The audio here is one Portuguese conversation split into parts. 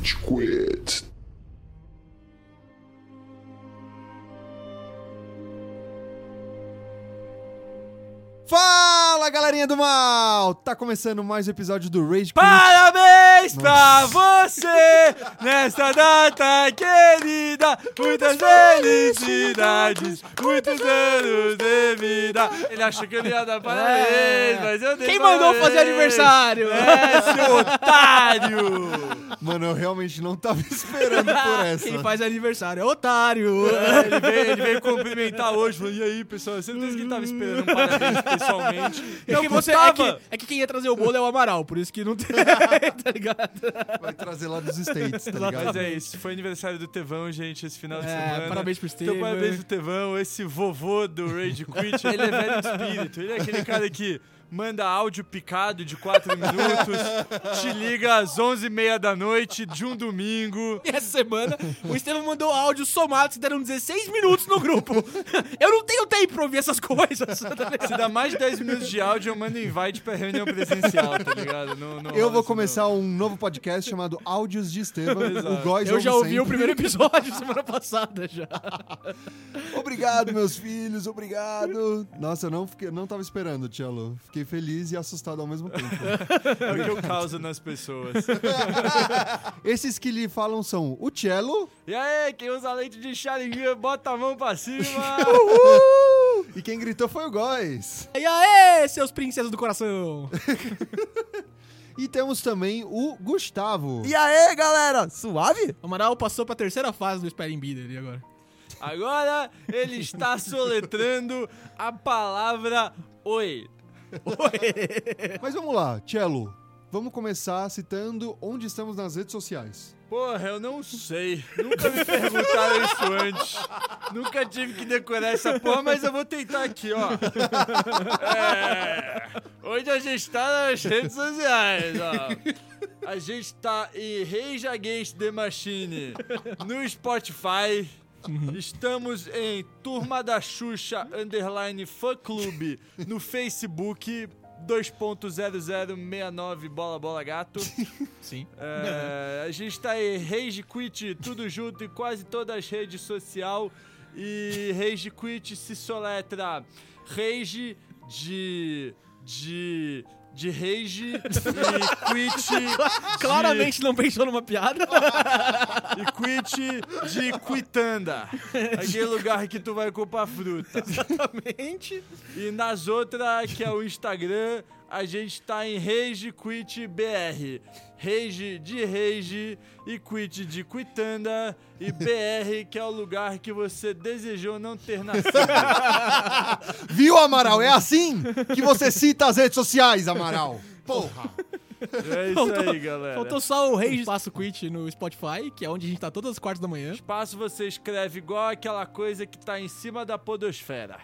Rage Quit. Fala, galerinha do mal! Tá começando mais um episódio do Rage Quit. Parabéns pra você nesta data querida. Muitas felicidades, muitos anos de vida. Ele achou que eu não ia dar parabéns, É. mas eu dei Quem mandou parabéns. fazer aniversário? É, seu otário! Mano, eu realmente não tava esperando por essa. Quem faz aniversário é otário. É, ele, veio, ele veio cumprimentar hoje, falou, e aí, pessoal, eu certeza que ele tava esperando um parabéns pessoalmente. É Não que, você, é, que, é que quem ia trazer o bolo é o Amaral, por isso que não tem. tá ligado? Vai trazer lá dos States, tá ligado? Mas é isso, foi aniversário do Tevão, gente, esse final de É, semana. parabéns pro Então, Steven. parabéns pro Tevão, esse vovô do Rage Quit. Ele é velho de espírito. Ele é aquele cara que manda áudio picado de 4 minutos, te liga às 11h30 da noite de um domingo. E essa semana, o Estevam mandou áudios somados que deram 16 minutos no grupo. Eu não tenho tempo pra ouvir essas coisas. tá? Se dá mais de 10 minutos de áudio, eu mando invite pra reunião presencial, tá ligado? Não, não Eu vou começar um novo podcast chamado Áudios de Estevam. O Góis Eu já ouvi o sempre. primeiro episódio semana passada já. Obrigado, meus filhos, obrigado. Nossa, eu não, fiquei, não tava esperando, Tchelo. Fiquei feliz e assustado ao mesmo tempo. É o que eu causo nas pessoas. Esses que lhe falam são o Cello E aí, quem usa leite de Sharingan, bota a mão pra cima. e quem gritou foi o Góis. E aê, seus princesas do coração. E temos também o Gustavo. E aí, galera? Suave? O Amaral passou pra terceira fase do Spelling Bee dele agora. Agora ele está soletrando a palavra oi. Mas vamos lá, Cello. Vamos começar citando onde estamos nas redes sociais. Porra, eu não sei. Nunca me perguntaram isso antes. Nunca tive que decorar essa porra, mas eu vou tentar aqui, ó. É, onde a gente tá nas redes sociais, ó. A gente tá em Rage Against the Machine no Spotify. Estamos em Turma da Xuxa Underline Fã Clube no Facebook 2.0069 Bola Bola Gato. Sim. É, a gente tá em Rage Quit, tudo junto em quase todas as redes sociais. E Rage Quit se soletra Rage de. de. De Rage e Quit. Claramente não pensou numa piada. De, e Quit de Quitanda. Aquele lugar que tu vai comprar fruta. Exatamente. E nas outras, que é o Instagram, a gente tá em Rage Quit BR. Rage de Rage e Quit de Quitanda. E BR, que é o lugar que você desejou não ter nascido. Viu, Amaral? É assim que você cita as redes sociais, Amaral. Porra. É isso Faltou- aí, galera. Faltou só o Rei Espaço Quit no Spotify, que é onde a gente tá todas as quartas da manhã. Espaço você escreve igual aquela coisa que tá em cima da podosfera.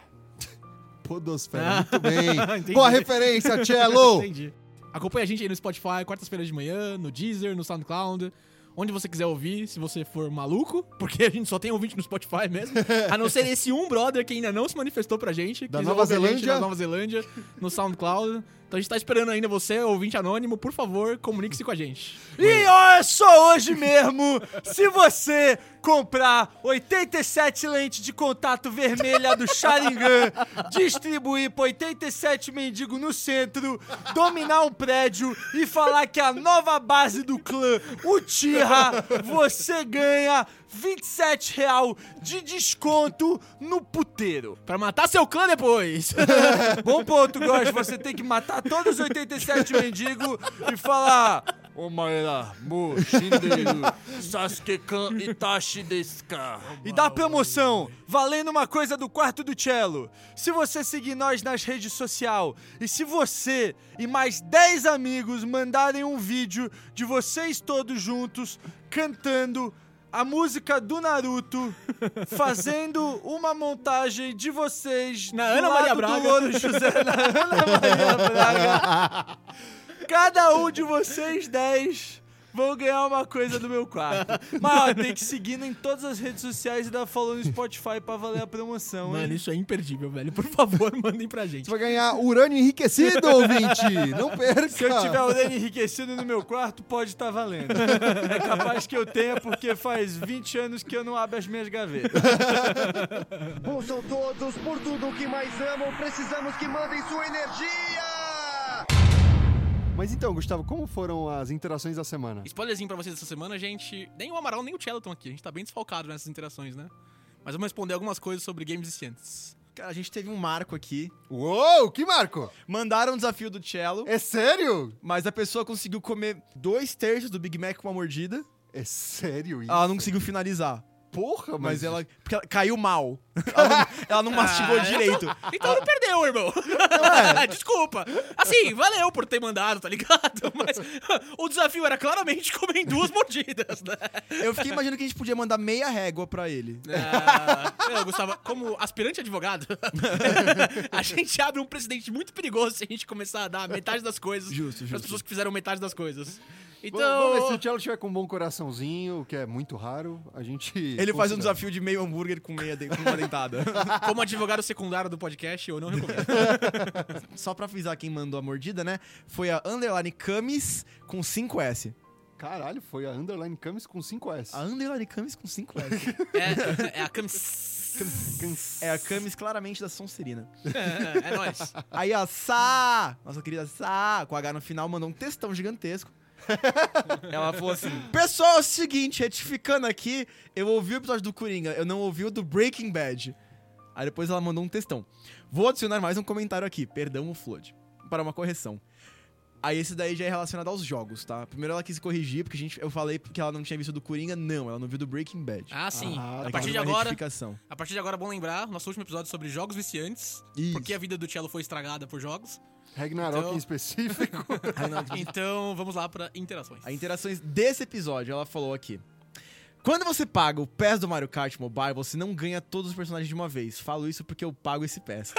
Podosfera, muito bem. Boa referência, Cello. Entendi. Acompanha a gente aí no Spotify, quartas-feiras de manhã, no Deezer, no SoundCloud. Onde você quiser ouvir, se você for maluco, porque a gente só tem ouvinte no Spotify mesmo. A não ser esse um brother que ainda não se manifestou pra gente. Da Nova ouve a gente Zelândia. Da Nova Zelândia, no SoundCloud. Então a gente tá esperando ainda você, ouvinte anônimo, por favor, comunique-se com a gente. E olha só hoje mesmo, se você comprar 87 lentes de contato vermelha do Sharingan, distribuir pra 87 mendigo no centro, dominar um prédio e falar que é a nova base do clã, o Tira, você ganha 27 real de desconto no puteiro. Pra matar seu clã depois. Bom ponto, Góis. Você tem que matar todos os 87 mendigos e falar. Omaera, mo, shinderu, Sasuke-kan, Itachi. E dá promoção, valendo uma coisa do quarto do cello. Se você seguir nós nas redes sociais e se você e mais 10 amigos mandarem um vídeo de vocês todos juntos cantando a música do Naruto, fazendo uma montagem de vocês Na Ana Maria Braga. do Louro José, na Ana Maria Braga. Cada um de vocês 10 vão ganhar uma coisa do meu quarto. Mas ó, tem que seguir em todas as redes sociais e dar follow no Spotify pra valer a promoção, Mano, hein? isso é imperdível, velho. Por favor, mandem pra gente. Você vai ganhar urânio enriquecido, ouvinte! Não perca! Se eu tiver urânio enriquecido no meu quarto, pode estar valendo. É capaz que eu tenha, porque faz 20 anos que eu não abro as minhas gavetas. Ouçam todos, por tudo que mais amam, precisamos que mandem sua energia! Mas então, Gustavo, como foram as interações da semana? Spoilerzinho pra vocês essa semana, gente. Nem o Amaral nem o Cello estão aqui. A gente tá bem desfalcado nessas interações, né? Mas vamos responder algumas coisas sobre games viciantes. Cara, a gente teve um marco aqui. Uou, que marco! Mandaram um desafio do cello, É sério? mas a pessoa conseguiu comer dois terços do Big Mac com uma mordida. É sério isso? Ela não conseguiu finalizar. Porra, mas, Mas ela. Porque ela caiu mal. Ela não, ela não mastigou Ah, direito. Então não perdeu, irmão. Desculpa. Assim, valeu por ter mandado, tá ligado? Mas o desafio era claramente comer em duas mordidas, né? Eu fiquei imaginando que a gente podia mandar meia régua pra ele. Ah, eu, Gustavo, como aspirante advogado, a gente abre um precedente muito perigoso se a gente começar a dar metade das coisas Justo, para as justo. pessoas que fizeram metade das coisas. Vamos- Vamos ver se Então, o Cello tiver com um bom coraçãozinho, o que é muito raro, a gente. Ele faz um desafio de meio hambúrguer com meia de- com uma dentada. como advogado secundário do podcast, eu não recomendo. Só pra avisar quem mandou a mordida, né? Foi a Underline Camis com 5S. Caralho, foi a Underline Camis com 5S. A Underline Camis com 5S. É, é a Camis. é a Camis claramente da Sonserina. É, é nóis. Aí a Sá, nossa querida Sá, com H no final, mandou um textão gigantesco. Ela falou assim: Pessoal, é o seguinte, retificando aqui, eu ouvi o episódio do Coringa, eu não ouvi o do Breaking Bad. Aí depois ela mandou um textão. Vou adicionar mais um comentário aqui, perdão o Flood, para uma correção. Aí esse daí já é relacionado aos jogos, tá? Primeiro ela quis corrigir, porque a gente, eu falei que ela não tinha visto do Coringa. Não, ela não viu do Breaking Bad. Ah, sim. Ah, a tá. partir de agora, a partir de agora é bom lembrar, nosso último episódio sobre jogos viciantes, Isso. porque a vida do Cello foi estragada por jogos. Ragnarok Então- em específico. Então, vamos lá para interações. As interações desse episódio, ela falou aqui. Quando você paga o PES do Mario Kart Mobile, você não ganha todos os personagens de uma vez. Falo isso porque eu pago esse PES.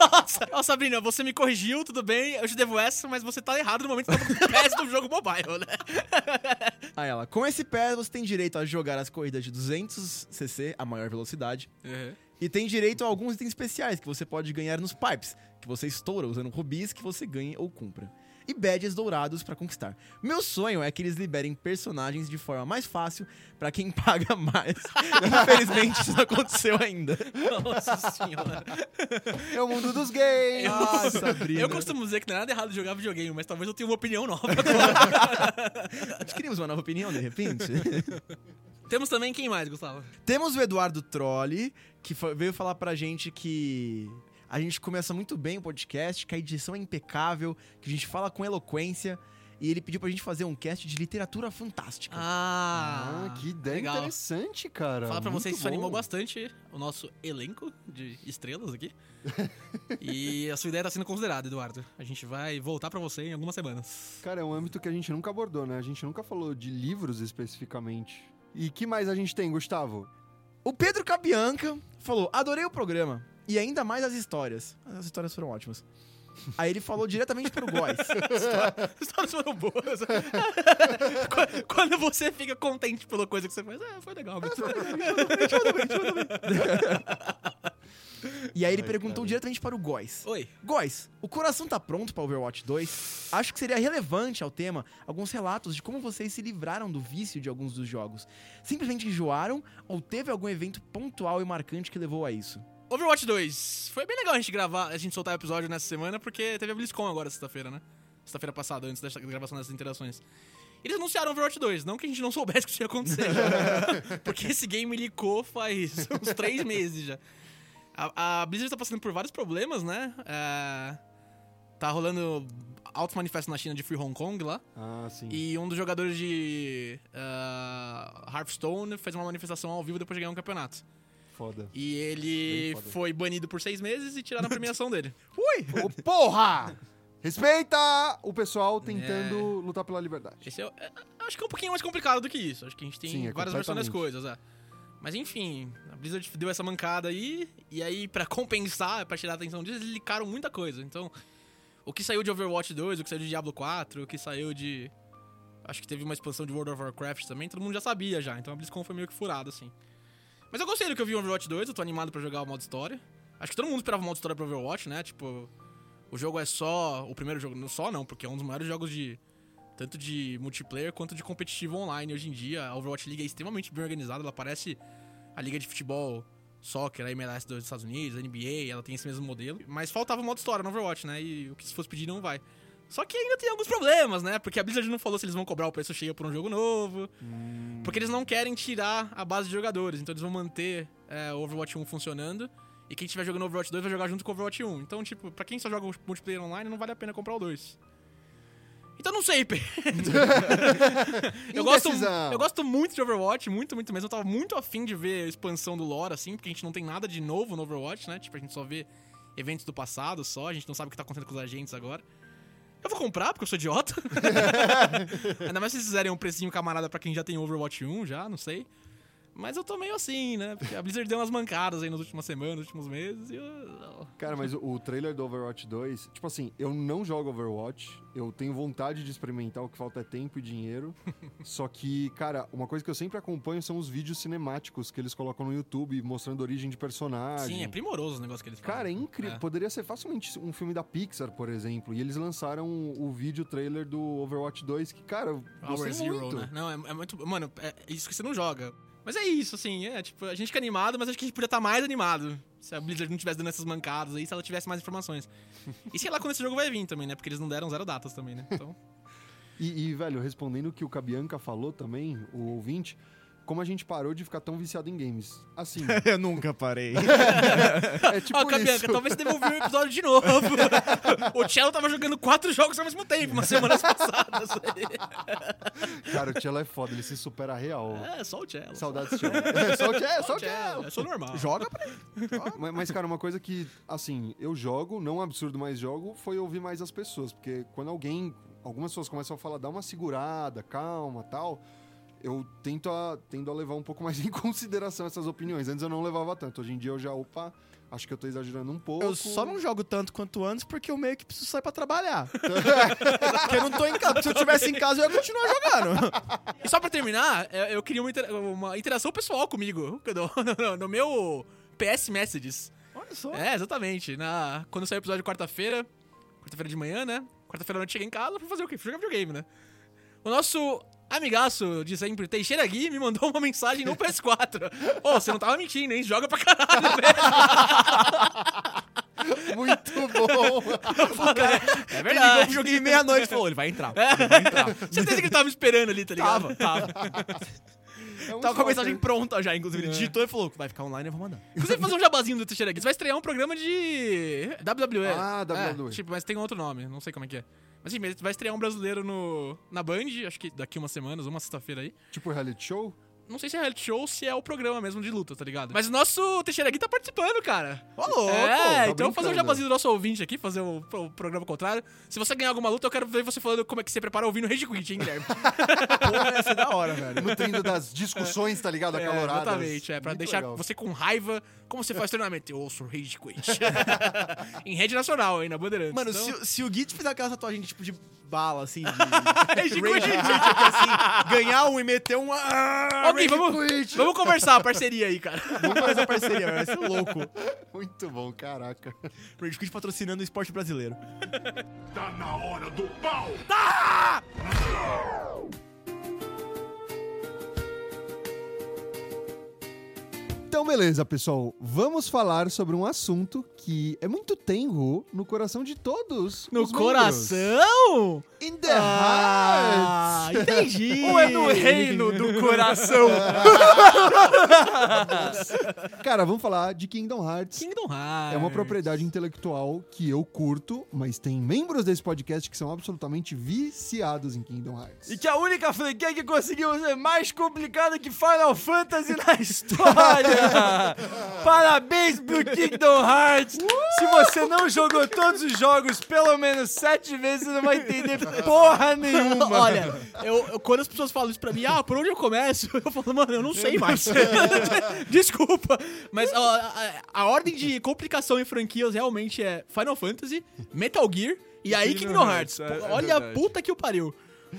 Nossa, ó, Sabrina, você me corrigiu, tudo bem, eu te devo essa, mas você tá errado no momento que tá PES do jogo mobile, né? Aí ela, com esse PES você tem direito a jogar as corridas de 200cc, a maior velocidade, e tem direito a alguns itens especiais que você pode ganhar nos pipes, que você estoura usando rubis que você ganhe ou cumpra. E badges dourados pra conquistar. Meu sonho é que eles liberem personagens de forma mais fácil pra quem paga mais. Infelizmente isso não aconteceu ainda. Nossa senhora. é o mundo dos gays. Ah, Sabrina. Eu costumo dizer que não é nada errado jogar videogame, mas talvez eu tenha uma opinião nova. Adquirimos uma nova opinião, de repente. Temos também quem mais, Gustavo? Temos o Eduardo Trolli, que veio falar pra gente que a gente começa muito bem o podcast, que a edição é impecável, que a gente fala com eloquência. E ele pediu pra gente fazer um cast de literatura fantástica. Ah, Ah, que ideia legal. interessante, cara. Falar pra Muito vocês que isso animou bastante o nosso elenco de estrelas aqui. e a sua ideia tá sendo considerada, Eduardo. A gente vai voltar pra você em algumas semanas. Cara, é um âmbito que a gente nunca abordou, né? A gente nunca falou de livros especificamente. E que mais a gente tem, Gustavo? O Pedro Cabianca falou: adorei o programa. E ainda mais as histórias. As histórias foram ótimas. Aí ele falou diretamente pro Góis. As histórias foram boas. Qu- Quando você fica contente pela coisa que você faz, é, foi legal. mesmo. E aí ele Ai, perguntou cara. diretamente para o Góis. Oi. Góis, o coração tá pronto para Overwatch 2? Acho que seria relevante ao tema alguns relatos de como vocês se livraram do vício de alguns dos jogos. Simplesmente enjoaram ou teve algum evento pontual e marcante que levou a isso? Overwatch 2. Foi bem legal a gente gravar, a gente soltar o episódio nessa semana, porque teve a BlizzCon agora, sexta-feira, né? Sexta-feira passada, antes da gravação dessas interações. Eles anunciaram Overwatch 2, não que a gente não soubesse que isso ia acontecer. já. porque esse game licou faz uns três meses já. A, a Blizzard tá passando por vários problemas, né? É, tá rolando altos manifestos na China de Free Hong Kong lá. Ah, sim. E um dos jogadores de uh, Hearthstone fez uma manifestação ao vivo depois de ganhar um campeonato. Foda. E ele foda. foi banido por seis meses e tiraram a premiação dele. Ô, porra! Respeita o pessoal tentando lutar pela liberdade. Esse é, o- é- acho que é um pouquinho mais complicado do que isso. Acho que a gente tem Sim, é várias versões das coisas, é. Mas enfim, a Blizzard deu essa mancada aí, e aí, pra compensar, pra tirar a atenção disso, eles licaram muita coisa. Então, O que saiu de Overwatch 2, o que saiu de Diablo 4, o que saiu de. Acho que teve uma expansão de World of Warcraft também, todo mundo já sabia já. Então a BlizzCon foi meio que furado, assim. Mas eu gostei do que eu vi em Overwatch 2, eu tô animado pra jogar o modo história. Acho que todo mundo esperava o modo história pro Overwatch, né? Tipo, o jogo é só. O primeiro jogo. Não só não, porque é um dos maiores jogos de. Tanto de multiplayer quanto de competitivo online hoje em dia. A Overwatch League é extremamente bem organizada, ela parece a liga de futebol soccer, a MLS dos Estados Unidos, a NBA, ela tem esse mesmo modelo. Mas faltava o modo história no Overwatch, né? E o que se fosse pedir não vai. Só que ainda tem alguns problemas, né? Porque a Blizzard não falou se eles vão cobrar o preço cheio por um jogo novo. Porque eles não querem tirar a base de jogadores. Então eles vão manter é, o Overwatch 1 funcionando. E quem estiver jogando Overwatch 2 vai jogar junto com o Overwatch 1. Então, tipo, pra quem só joga multiplayer online, não vale a pena comprar o 2. Então não sei, Pedro. eu, gosto, eu gosto muito de Overwatch, muito, muito mesmo. Eu tava muito afim de ver a expansão do lore, assim, porque a gente não tem nada de novo no Overwatch, né? Tipo, a gente só vê eventos do passado só, a gente não sabe o que tá acontecendo com os agentes agora. Eu vou comprar, porque eu sou idiota. Ainda mais se eles fizerem um precinho camarada pra quem já tem Overwatch 1, já, não sei. Mas eu tô meio assim, né? Porque a Blizzard deu umas mancadas aí nas últimas semanas, nos últimos meses, e eu... Cara, mas o, trailer do Overwatch 2, tipo assim, eu não jogo Overwatch, eu tenho vontade de experimentar, o que falta é tempo e dinheiro. só que, cara, uma coisa que eu sempre acompanho são os vídeos cinemáticos que eles colocam no YouTube mostrando a origem de personagem. Sim, é primoroso o negócio que eles fazem. Cara, é incrível. É. Poderia ser facilmente um filme da Pixar, por exemplo. E eles lançaram o vídeo trailer do Overwatch 2, que, cara, Hour Zero, muito. né? Não, é, é muito. Mano, é isso que você não joga. Mas é isso, assim, é tipo, a gente fica animado, mas acho que a gente podia estar mais animado. Se a Blizzard não tivesse dando essas mancadas aí, se ela tivesse mais informações. e sei lá quando esse jogo vai vir também, né? Porque eles não deram zero datas também, né? Então. E, e, velho, respondendo o que o Cabianca falou também, o ouvinte, como a gente parou de ficar tão viciado em games. Assim, Eu nunca parei. é tipo Ó. Cabianca, talvez você deva ouvir o episódio de novo. o Cello tava jogando quatro jogos ao mesmo tempo, umas semanas passadas. Cara, o Cello é foda, ele se supera real. é, só o Cello. Saudades, Cello. É, só o Cello, é, só o Cello. É só normal. Joga pra Mas, mas, cara, uma coisa que, assim, eu jogo, não um absurdo, mas jogo, foi ouvir mais as pessoas. Porque quando alguém, algumas pessoas começam a falar, dá uma segurada, calma tal, eu tento a, tendo a levar um pouco mais em consideração essas opiniões. Antes eu não levava tanto. Hoje em dia eu já, opa, acho que eu tô exagerando um pouco. Eu só não jogo tanto quanto antes porque eu meio que preciso sair pra trabalhar. porque eu não tô em casa. Se eu tivesse em casa, eu ia continuar jogando. E só pra terminar, eu eu queria uma, intera- uma interação pessoal comigo no, no- no meu PS Messages. Olha só. É, exatamente. Na, quando saiu o episódio de quarta-feira, quarta-feira de manhã, né? Quarta-feira noite cheguei em casa, fui fazer o quê? Fui jogar videogame, né? O nosso amigaço de sempre, Teixeira Gui, me mandou uma mensagem no PS4. Ô, você não tava mentindo, hein? Joga pra caralho, velho. Muito bom! É Ele ligou verdade. pro joguinho meia-noite e falou: ele vai entrar. Certeza que ele tava me esperando ali, tá ligado? Tava, tava. É um Tava com a mensagem pronta já, inclusive. Ele digitou e falou: vai ficar online, eu vou mandar. Inclusive, fazer um jabazinho do Teixeira. Você vai estrear um programa de WWE. Ah, WWE. É, tipo, mas tem outro nome, não sei como é que é. Mas sim, ele vai estrear um brasileiro no, na Band, acho que daqui umas semanas, uma sexta-feira aí. Tipo reality show? Não sei se é reality show ou se é o programa mesmo de luta, tá ligado? Mas o nosso Teixeira Gui tá participando, cara. Ô, louco! é, tá então vamos fazer um jabazinho do nosso ouvinte aqui, fazer o, o programa contrário. Se você ganhar alguma luta, eu quero ver você falando como é que você prepara ouvindo Rage Quit, hein, Guilherme? Porra, ser da hora, velho. Nutrindo das discussões, tá ligado? É, Acaloradas. exatamente, é pra Muito deixar legal. você com raiva. Como você faz treinamento? Eu ouço Rage Quit. em rede nacional, hein, na Bandeirantes. Mano, Então- se, se o Git fizer aquela tatuagem tipo de bala, assim, de. Rage Quit. Quit, assim, ganhar um e meter um. Ah, Ok, vamos, vamos conversar a parceria aí, cara. Vamos fazer essa parceria, vai ser louco. Muito bom, caraca. Rage Quit patrocinando o esporte brasileiro. Tá na hora do pau! Então, beleza, pessoal. Vamos falar sobre um assunto que é muito tenro no coração de todos. No coração? In the Ah, heart. entendi. Ou é no reino do coração? Cara, vamos falar de Kingdom Hearts. Kingdom Hearts. É uma propriedade intelectual que eu curto, mas tem membros desse podcast que são absolutamente viciados em Kingdom Hearts. E que a única franquia que conseguiu ser mais complicada que Final Fantasy na história! Parabéns pro Kingdom Hearts! Se você não jogou todos os jogos pelo menos sete vezes, você não vai entender porra nenhuma! Olha, eu, eu- quando as pessoas falam isso pra mim, ah, por onde eu começo? Eu falo, mano, eu não sei mais. Desculpa. Mas ó, a, a ordem de complicação em franquias realmente é Final Fantasy, Metal Gear E aí Kingdom Hearts. É- é Olha a puta que o pariu.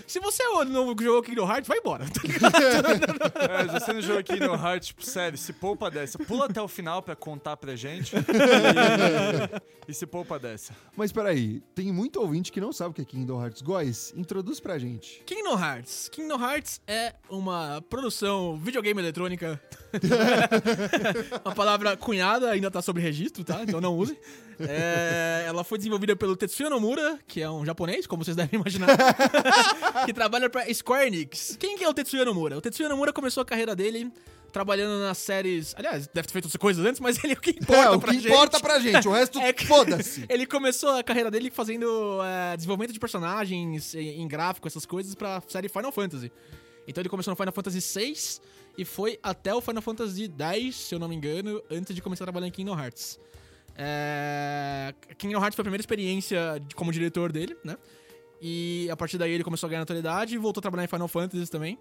Se você não jogou Kingdom Hearts, vai embora. tá ligado? É, se você não jogou aqui no Heart, tipo, sério, se poupa dessa. Pula até o final pra contar pra gente. E, e se poupa dessa. Mas peraí, tem muito ouvinte que não sabe o que é Kingdom Hearts. Góis, introduz pra gente. Kingdom Hearts. Kingdom Hearts é uma produção videogame eletrônica. uma palavra cunhada, ainda tá sob registro, tá? Então não use. É, ela foi desenvolvida pelo Tetsuya Nomura, que é um japonês, como vocês devem imaginar, que trabalha pra Square Enix. Quem que é o Tetsuya Nomura? O Tetsuya Nomura começou a carreira dele trabalhando nas séries... Aliás, deve ter feito outras coisas antes, mas ele é o que importa é, o pra que gente. importa pra gente, o resto, É que- foda-se. Ele começou a carreira dele fazendo é, desenvolvimento de personagens em, em gráfico, essas coisas, pra série Final Fantasy. Então ele começou no Final Fantasy VI e foi até o Final Fantasy X, se eu não me engano, antes de começar a trabalhar em Kingdom Hearts. É, Kingdom Hearts foi a primeira experiência como diretor dele, né? E a partir daí ele começou a ganhar notoriedade e voltou a trabalhar em Final Fantasy também.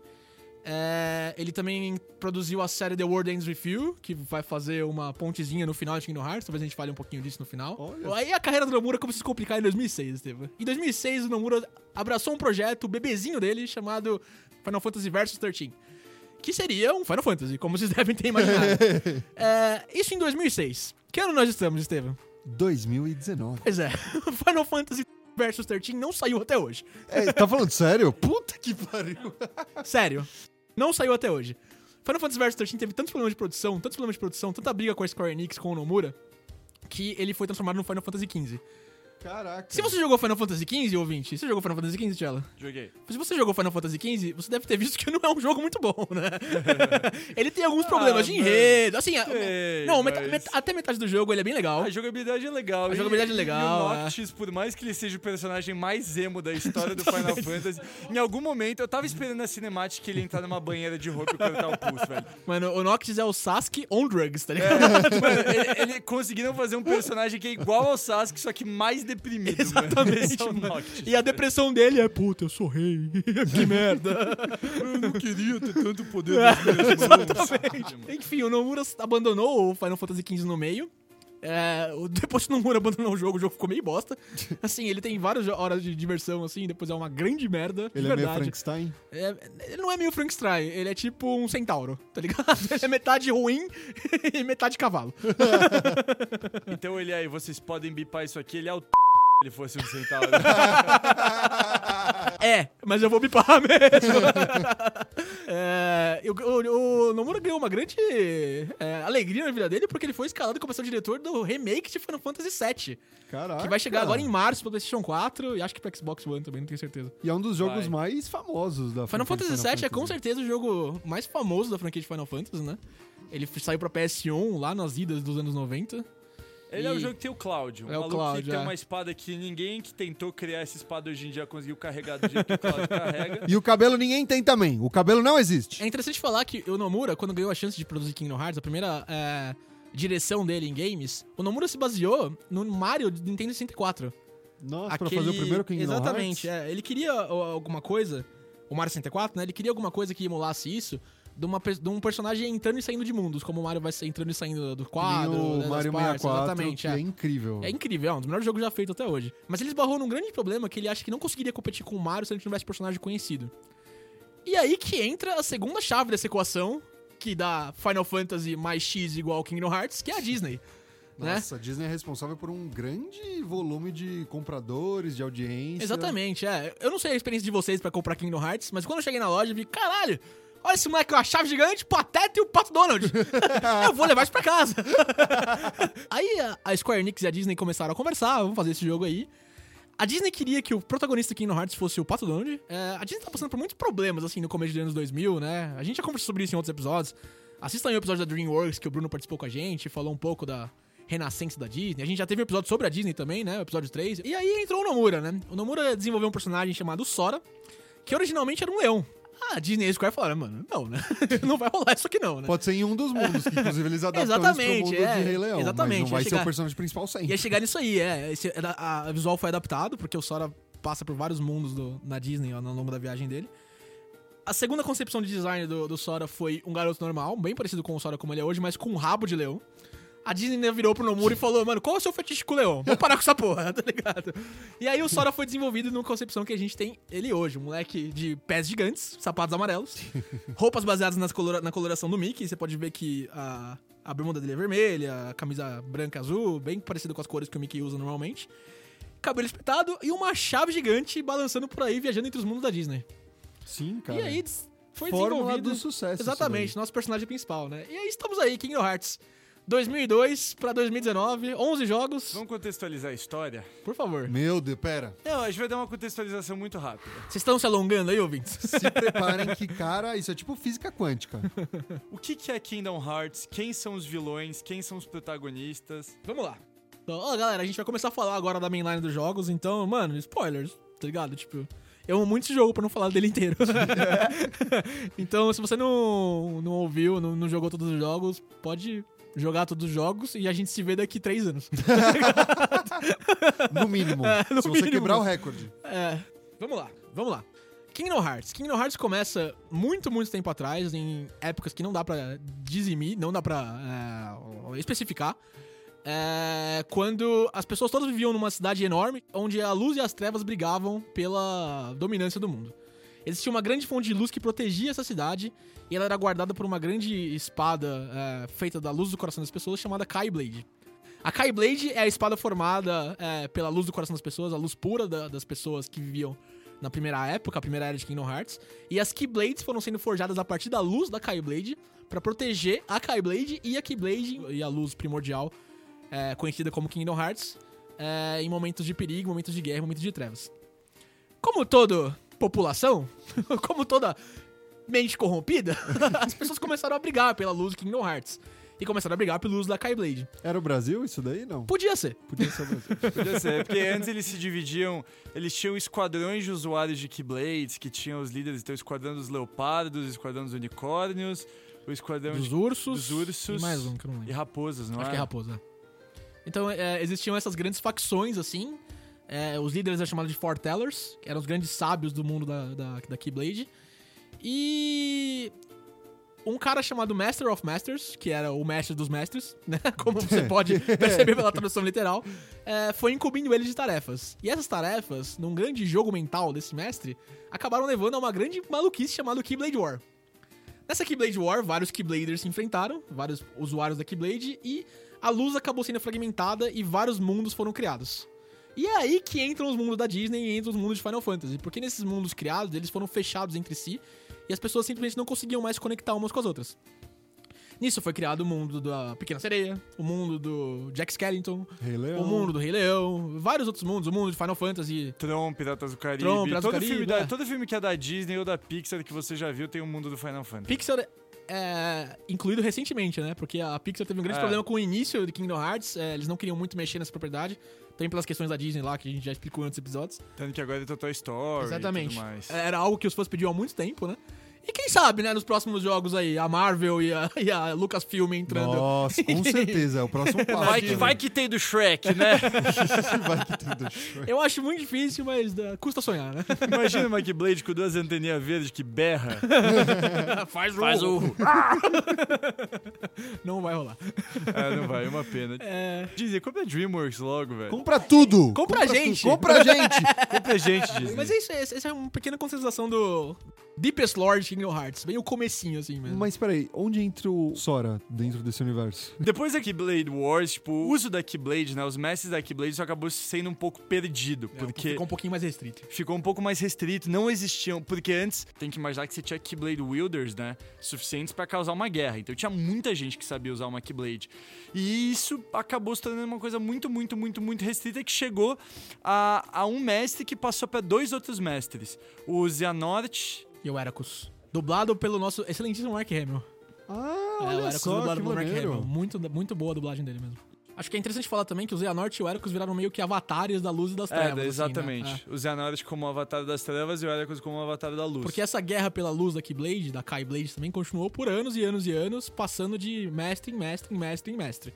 É, ele também produziu a série The World Ends With You, que vai fazer uma pontezinha no final de Kingdom Hearts. Talvez a gente fale um pouquinho disso no final. Olha. Aí a carreira do Nomura começou a se complicar em 2006, Estevam. Em 2006, o Nomura abraçou um projeto, o bebezinho dele, chamado Final Fantasy Versus 13. Que seria um Final Fantasy, como vocês devem ter imaginado. É, isso em 2006. Que ano nós estamos, Estevam? 2019. Pois é, Final Fantasy Versus 13 não saiu até hoje. É, tá falando sério? Puta que pariu. Sério. Não saiu até hoje. Final Fantasy Versus 13 teve tantos problemas de produção, tantos problemas de produção, tanta briga com a Square Enix, com o Nomura, que ele foi transformado no Final Fantasy XV. Caraca. Se você jogou Final Fantasy XV, ouvinte, você jogou Final Fantasy XV, Tchela? Joguei. Se você jogou Final Fantasy XV, você deve ter visto que não é um jogo muito bom, né? ele tem alguns problemas de mano. enredo. Assim, a- Sei, não, mas- meta- até metade do jogo ele é bem legal. A jogabilidade é legal. A jogabilidade é legal, E o Noctis, por mais que ele seja o personagem mais emo da história do Final Fantasy, em algum momento eu tava esperando a cinemática que ele entrar numa banheira de roupa e cortar o pulso, velho. Mano, o Noctis é o Sasuke on drugs, tá ligado? Mano, ele, ele conseguiram fazer um personagem que é igual ao Sasuke, só que mais deprimido, mano. Exatamente, é mano. E a depressão dele é, puta, eu sou rei. que merda. Eu não queria ter tanto poder minhas Exatamente. Enfim, o Nomura abandonou o Final Fantasy XV no meio. É, depois que o Nomura abandonou o jogo, o jogo ficou meio bosta. Assim, ele tem várias horas de diversão, assim, depois é uma grande merda. de Ele é meio verdade. Frankenstein? É, ele não é meio Frankenstein, ele é tipo um centauro, tá ligado? Ele é metade ruim e metade cavalo. Então ele aí, vocês podem bipar isso aqui, ele é o ele fosse um centauro. É, mas eu vou bipar mesmo. é, eu- o, o Nomura ganhou uma grande é, alegria na vida dele porque ele foi escalado como seu diretor do remake de Final Fantasy VII. Caraca. Que vai chegar agora em março pro PlayStation 4 e acho que pro Xbox One também, não tenho certeza. E é um dos jogos Vai. mais famosos da Final Fantasy VII é com certeza o jogo mais famoso da franquia de Final Fantasy, né? Ele saiu pra PS1 lá nas idas dos anos 90. Ele é o E- jogo que tem o Cláudio. Um É o maluco Cláudio, que tem é. uma espada que ninguém que tentou criar essa espada hoje em dia conseguiu carregar do jeito que o Cláudio carrega. E o cabelo ninguém tem também. O cabelo não existe. É interessante falar que o Nomura, quando ganhou a chance de produzir Kingdom Hearts, a primeira é, direção dele em games, o Nomura se baseou no Mario de Nintendo 64. Nossa, pra fazer o primeiro Kingdom Exatamente, Hearts? é. Ele queria alguma coisa, o Mario 64, né? Ele queria alguma coisa que emulasse isso. De, uma, de um personagem entrando e saindo de mundos, como o Mario vai entrando e saindo do quadro, né, o das Mario partes, 64, exatamente. é. é incrível. É incrível, é um dos melhores jogos já feitos até hoje. Mas ele esbarrou num grande problema que ele acha que não conseguiria competir com o Mario se ele tivesse personagem conhecido. E aí que entra a segunda chave dessa equação, que dá Final Fantasy mais X igual Kingdom Hearts, que é a Disney. né? Nossa, a Disney é responsável por um grande volume de compradores, de audiência. Exatamente, é. Eu não sei a experiência de vocês pra comprar Kingdom Hearts, mas quando eu cheguei na loja, eu vi, caralho, olha esse moleque com a chave gigante, Pateta e o Pato Donald. eu vou levar isso pra casa. aí a- a Square Enix e a Disney começaram a conversar, vamos fazer esse jogo aí. A Disney queria que o protagonista do Kingdom Hearts fosse o Pato Donald. É, a Disney tá passando por muitos problemas, assim, no começo dos anos 2000, né? A gente já conversou sobre isso em outros episódios. Assistam aí o episódio da DreamWorks, que o Bruno participou com a gente, falou um pouco da renascença da Disney. A gente já teve um episódio sobre a Disney também, né? O episódio 3. E aí entrou o Nomura, né? O Nomura desenvolveu um personagem chamado Sora, que originalmente era um leão. A Disney e Square falaram, mano, não, né? não vai rolar isso aqui não, né? Pode ser em um dos mundos, que inclusive eles adaptam Exatamente, mundo é. de Rei Leão. Exatamente, Mas não vai ia ser chegar- o personagem principal sempre. Ia chegar nisso aí, é. Esse- a, a visual foi adaptado, porque o Sora passa por vários mundos do- na Disney ó, ao longo da viagem dele. A segunda concepção de design do, do Sora foi um garoto normal, bem parecido com o Sora como ele é hoje, mas com um rabo de leão. A Disney virou pro Nomura e falou, mano, qual é o seu fetiche com o leão? Vamos parar com essa porra, tá ligado? E aí o Sora foi desenvolvido numa concepção que a gente tem ele hoje. Um moleque de pés gigantes, sapatos amarelos, roupas baseadas nas colora- na coloração do Mickey. Você pode ver que a, a bermuda dele é vermelha, a camisa branca azul, bem parecida com as cores que o Mickey usa normalmente. Cabelo espetado e uma chave gigante balançando por aí, viajando entre os mundos da Disney. Sim, cara. E aí foi Fórmula desenvolvido... do sucesso. Exatamente, nosso personagem principal, né? E aí estamos aí, Kingdom Hearts 2002 pra 2019, 11 jogos. Vamos contextualizar a história? Por favor. Meu Deus, pera. Não, a gente vai dar uma contextualização muito rápida. Vocês estão se alongando aí, ouvintes? Se preparem que, cara, isso é tipo física quântica. O que, que é Kingdom Hearts? Quem são os vilões? Quem são os protagonistas? Vamos lá. Então, ó, galera, a gente vai começar a falar agora da mainline dos jogos, então, mano, spoilers, tá ligado? Tipo, eu amo muito esse jogo pra não falar dele inteiro. então, se você não, não ouviu, não, não jogou todos os jogos, pode jogar todos os jogos e a gente se vê daqui três anos. No mínimo. no se você mínimo. quebrar o recorde. É, vamos lá, vamos lá. Kingdom Hearts. Kingdom Hearts começa muito, muito tempo atrás, em épocas que não dá pra dizimir, não dá pra é, especificar. É, quando as pessoas todas viviam numa cidade enorme, onde a luz e as trevas brigavam pela dominância do mundo. Existia uma grande fonte de luz que protegia essa cidade, e ela era guardada por uma grande espada é, feita da luz do coração das pessoas, chamada Kai Blade. A Kai Blade é a espada formada é, pela luz do coração das pessoas, a luz pura da- das pessoas que viviam na primeira época, a primeira era de Kingdom Hearts. E as Keyblades foram sendo forjadas a partir da luz da Kai Blade pra proteger a Kai Blade e a Keyblade e a luz primordial, é, conhecida como Kingdom Hearts, é, em momentos de perigo, momentos de guerra, momentos de trevas. Como toda população, como toda mente corrompida, as pessoas começaram a brigar pela luz de Kingdom Hearts. E começaram a brigar pela luz da Kai Blade. Era o Brasil isso daí? Não. Podia ser. Podia ser o Brasil. Podia ser, porque antes eles se dividiam, eles tinham esquadrões de usuários de Keyblades, que tinham os líderes, então o esquadrão dos leopardos, o esquadrão dos unicórnios, o esquadrão Dos de... ursos. dos ursos E mais um, que eu não e lembro. raposas, não Acho é? que é raposa. Então, é, existiam essas grandes facções, assim. É, os líderes eram chamados de Foretellers, que eram os grandes sábios do mundo da, da, da Keyblade. E um cara chamado Master of Masters, que era o mestre dos mestres, né? Como você pode perceber pela tradução literal, é, foi incumbindo ele de tarefas. E essas tarefas, num grande jogo mental desse mestre, acabaram levando a uma grande maluquice chamada Keyblade War. Nessa Keyblade War, vários Keybladers se enfrentaram, vários usuários da Keyblade, e a luz acabou sendo fragmentada e vários mundos foram criados. E é aí que entram os mundos da Disney e entram os mundos de Final Fantasy, porque nesses mundos criados, eles foram fechados entre si, e as pessoas simplesmente não conseguiam mais se conectar umas com as outras. Nisso foi criado o mundo da Pequena Sereia, o mundo do Jack Skellington, o mundo do Rei Leão, vários outros mundos, o mundo de Final Fantasy. Tron, Piratas do Caribe. Tron, Piratas do todo, Caribe, filme da- é. todo filme que é da Disney ou da Pixar que você já viu tem o mundo do Final Fantasy. Pixar é incluído recentemente, né? Porque a Pixar teve um grande É. problema com o início de Kingdom Hearts. é, eles não queriam muito mexer nessa propriedade. Também pelas questões da Disney lá, que a gente já explicou em outros episódios. Tanto que agora é Toy Story Exatamente. e tudo mais. Era algo que os fãs pediam há muito tempo, né? E quem sabe, né, nos próximos jogos aí, a Marvel e a, e a Lucasfilm entrando. Nossa, com certeza. É o próximo passo. Vai que, vai que tem do Shrek, né? vai que tem do show. Eu acho muito difícil, mas uh, custa sonhar, né? Imagina uma Keyblade com duas anteninhas verdes que berra. Faz o... Faz o... Não vai rolar. Ah, não vai, é uma pena. É... Disney, compra DreamWorks logo, velho. Compra tudo! Compra a gente! tudo. Compra a gente! Compra gente, Disney. Mas é isso, essa é uma pequena concentração do Deepest Lord Kingdom Hearts. Bem o comecinho, assim mesmo. Mas peraí, onde entra o Sora dentro desse universo? Depois da Keyblade Wars, tipo, o uso da Keyblade, né? Os mestres da Keyblade só acabou sendo um pouco perdido. É, Porque Ficou um pouquinho mais restrito. ficou um pouco mais restrito, não existiam, porque antes tem que imaginar que você tinha Keyblade Wielders, né, suficientes pra causar uma guerra. Então tinha muita gente que sabia usar uma Keyblade. E isso acabou se tornando uma coisa muito, muito, muito, muito restrita que chegou a, a um mestre que passou pra dois outros mestres, o Xehanort E o Heracus. Dublado pelo nosso excelentíssimo Mark Hamill. Ah, é, o olha Heracus só, dublado que pelo Mark. Hamill. Muito, muito boa a dublagem dele mesmo. Acho que é interessante falar também que o Xehanort e o Heracus viraram meio que avatares da luz e das É, trevas. assim, né? exatamente. O Xehanort como o avatar das trevas e o Heracles como o avatar da luz. Porque essa guerra pela luz da Keyblade, da Kai Blade, também continuou por anos e anos e anos, passando de mestre em mestre, em mestre em mestre.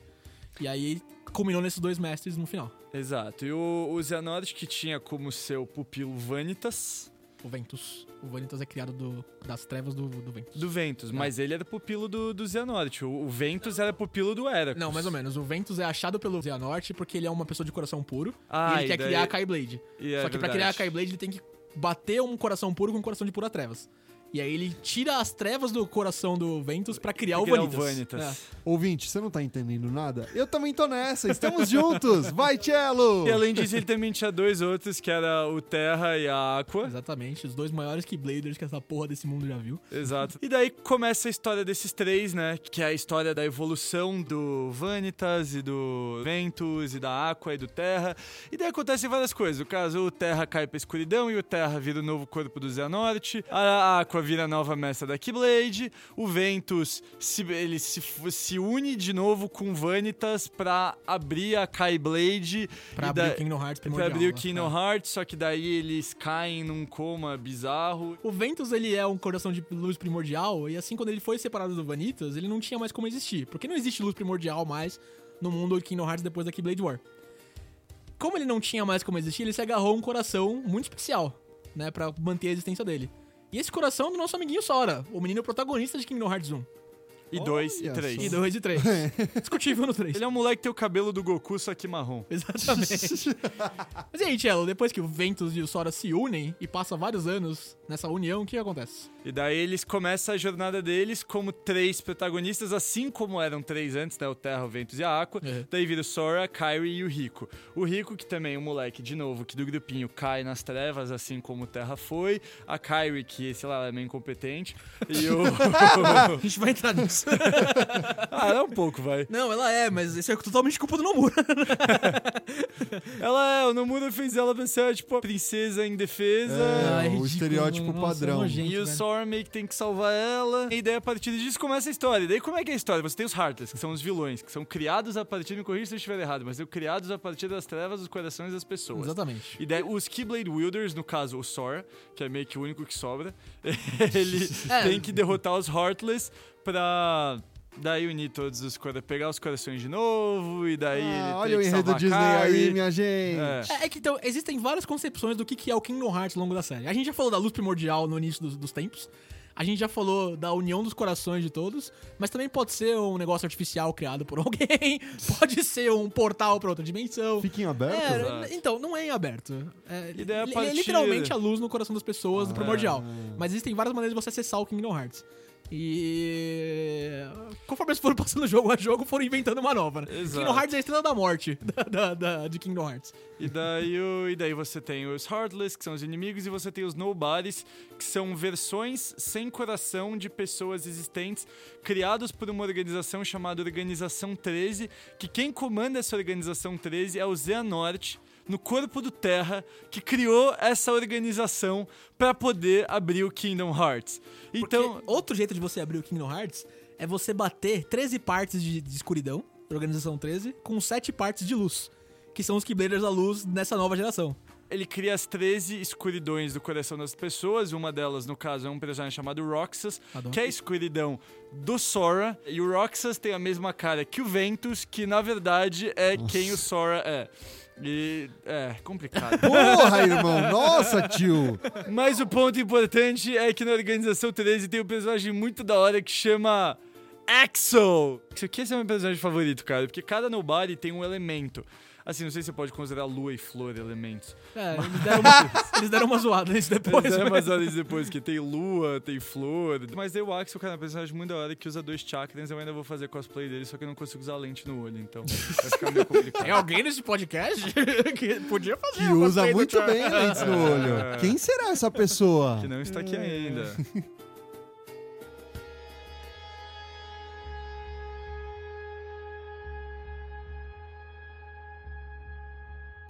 E aí culminou nesses dois mestres no final. Exato. E o, o Xehanort que tinha como seu pupilo Vanitas, o Ventus. O Vanitas é criado do- das trevas do, do Ventus. Do Ventus, mas ele era pupilo do, do Xehanort. O, o Ventus era pupilo do Heracles. Não, mais ou menos. O Ventus é achado pelo Xehanort porque ele é uma pessoa de coração puro Ah, e ele e quer daí- criar a Kaiblade. E é Só que pra verdade. criar a Kaiblade ele tem que bater um coração puro com um coração de pura trevas. E aí ele tira as trevas do coração do Ventus pra criar, Pra o criar Vanitas. o Vanitas. Ouvinte, você não tá entendendo nada? Eu também tô nessa, estamos juntos! Vai, Cello! E além disso, ele também tinha dois outros, que era o Terra e a É, Aqua. exatamente, os dois maiores Keybladers que essa porra desse mundo já viu. Exato. E daí começa a história desses três, né? Que é a história da evolução do Vanitas e do Ventus e da Aqua e do Terra. E daí acontecem várias coisas. No caso, o Terra cai pra escuridão e o Terra vira o novo corpo do Xehanort. A Aqua vira a nova mestra da Keyblade. O Ventus se, ele se, se une de novo com Vanitas pra abrir a Keyblade. Pra abrir da- o Kingdom Hearts Pra primordial. abrir o né? Kingdom É. Hearts, só que daí eles caem num coma bizarro. O Ventus, ele é um coração de luz primordial, e assim, quando ele foi separado do Vanitas, ele não tinha mais como existir. Porque não existe luz primordial mais no mundo de Kingdom Hearts depois da Keyblade War. Como ele não tinha mais como existir, ele se agarrou a um coração muito especial, né, pra manter a existência dele. E esse coração do nosso amiguinho Sora, o menino protagonista de Kingdom Hearts 1. E dois e três. só. E 2 e 3. Discutível no 3. Ele é um moleque que tem o cabelo do Goku, só que marrom. Exatamente. Mas e aí, Cello, depois que o Ventus e o Sora se unem e passa vários anos nessa união, o que acontece? E daí eles começam a jornada deles como três protagonistas, assim como eram três antes, né? O Terra, o Ventus e a Aqua. É. Daí vira o Sora, Kyrie e o Rico. O Rico, que também é um moleque, de novo, que do grupinho cai nas trevas, assim como o Terra foi. A Kyrie, que, sei lá, ela é meio incompetente. E o... A gente vai entrar nisso. ah, é um pouco, vai. Não, ela é, mas isso é totalmente culpa do Nomura. Ela é, o Nomura fez ela ser, tipo, a princesa indefesa. É, Ai, o ridículo, estereótipo. Nossa, padrão. nojento, e o. Sora meio que tem que salvar ela. E daí, a partir disso, começa a história. E daí, como é que é a história? Você tem os Heartless, que são os vilões, que são criados a partir, me corrija se eu estiver errado, mas são criados a partir das trevas dos corações das pessoas. Exatamente. E daí, os Keyblade Wielders, no caso, o Sora, que é meio que o único que sobra, ele É. tem que derrotar os Heartless pra... Daí unir todos os corações, pegar os corações de novo, e daí. ele Ah, olha o enredo Disney aí, minha gente. É. É, é que então, existem várias concepções do que, que é o Kingdom Hearts ao longo da série. A gente já falou da luz primordial no início dos, dos tempos. A gente já falou da união dos corações de todos, mas também pode ser um negócio artificial criado por alguém, pode ser um portal pra outra dimensão. Fiquem abertos. É, Exato. então, não é em aberto. É, E é partir- literalmente a luz no coração das pessoas do primordial. Ah. Mas existem várias maneiras de você acessar o Kingdom Hearts. E. Conforme eles foram passando jogo a jogo, foram inventando uma nova, né? Exato. Kingdom Hearts é a estrela da morte da, da- da- de Kingdom Hearts. E daí, o- e daí você tem os Heartless, que são os inimigos, e você tem os Nobodies, que são versões sem coração de pessoas existentes, criados por uma organização chamada Organização 13, que quem comanda essa Organização 13 é o Xehanort, no corpo do Terra, que criou essa organização para poder abrir o Kingdom Hearts. Então, Porque outro jeito de você abrir o Kingdom Hearts é você bater 13 partes de, de escuridão, da Organização 13, com 7 partes de luz, que são os Keybladers da luz nessa nova geração. ele cria as 13 escuridões do coração das pessoas. Uma delas, no caso, é um personagem chamado Roxas, Adoro. que é a escuridão do Sora. E o Roxas tem a mesma cara que o Ventus, que na verdade é quem o Sora é. E é complicado. Porra, irmão. Nossa, tio. Mas o ponto importante é que na Organização 13 tem um personagem muito da hora que chama Axel. Isso aqui é meu personagem favorito, cara, porque cada nobody tem um elemento. Assim, não sei se você pode considerar lua e flor elementos. É, eles deram uma, eles deram uma zoada nisso depois. Mas é mas- mais horas depois, que tem lua, tem flor. Mas daí o Axel, cara, é um personagem muito da hora que usa dois chakras. Eu ainda vou fazer cosplay dele, só que eu não consigo usar lente no olho, então vai ficar meio complicado. Tem alguém nesse podcast que podia fazer Que uma usa muito bem lentes no olho. Quem será essa pessoa? Que não está aqui ainda.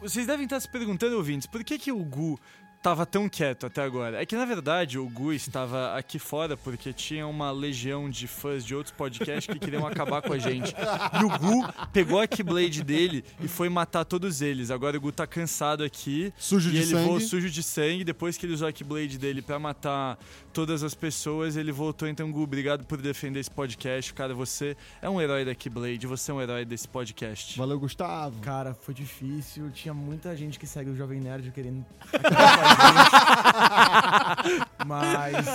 Vocês devem estar se perguntando, ouvintes, por que, que o Gu tava tão quieto até agora? É que, na verdade, o Gu estava aqui fora porque tinha uma legião de fãs de outros podcasts que queriam acabar com a gente. E o Gu pegou a Keyblade dele e foi matar todos eles. Agora o Gu tá cansado aqui. Sujo e de ele sangue. voou sujo de sangue. Depois que ele usou a Keyblade dele pra matar todas as pessoas, ele voltou. Então, Gu, obrigado por defender esse podcast. Cara, você é um herói da Keyblade. Você é um herói desse podcast. Valeu, Gustavo. Cara, foi difícil. Tinha muita gente que segue o Jovem Nerd querendo acabar com a Mas.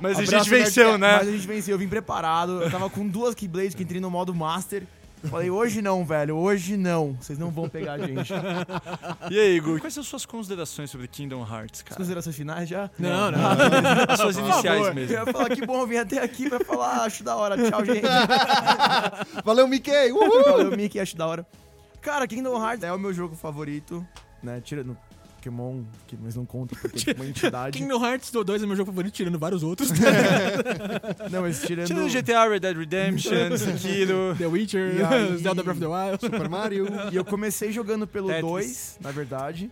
Mas a gente venceu, né? Mas a gente venceu, eu vim preparado. Eu tava com duas Keyblades que entrei no modo Master. Falei, hoje não, velho, hoje não. Vocês não vão pegar a gente. As E aí, Igor, quais são as suas considerações sobre Kingdom Hearts, cara? considerações finais já? Não, não. As suas iniciais Eu mesmo. ia falar que bom, eu vim até aqui pra falar, acho da hora. Tchau, gente. Valeu, Mickey! Uhul! Valeu, Mickey, acho da hora. Cara, Kingdom Hearts é o meu jogo favorito, né? Tirando Pokémon, que mas não conta porque é tipo uma entidade. Kingdom Hearts 2 é meu jogo favorito, tirando vários outros. Não, mas tirando. Tirando GTA, Red Dead Redemption, Sekiro. The Witcher, aí- Zelda Breath of the Wild. Super Mario. E eu comecei jogando pelo Tetris. 2, na verdade.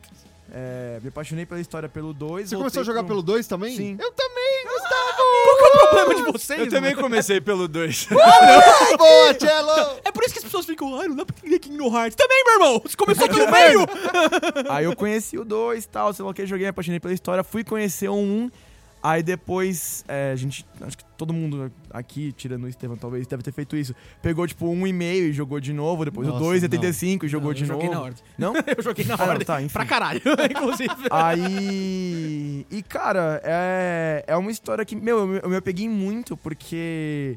É, me apaixonei pela história pelo 2. Você começou a jogar pelo 2 também? Sim. Eu também, Gustavo! Qual que é o problema de vocês? Eu também mano? comecei pelo 2. Boa, Cello! É por isso que as pessoas ficam, ai, não dá pra entender Kingdom Hearts. Também, meu irmão! Você começou pelo meio! Aí eu conheci o 2 e tal, sei lá o que, joguei, me apaixonei pela história, fui conhecer o 1. Aí depois, é, a gente, acho que todo mundo aqui, tirando o Estevam talvez, deve ter feito isso. Pegou tipo um e meio e jogou de novo, depois Nossa, o 2,75 e jogou Não, de eu novo. joguei na ordem. Não? Eu joguei na Ah, não, ordem. tá, enfim. pra caralho, inclusive. Aí. E, cara, é, é uma história que, meu, eu, me- eu me apeguei muito porque.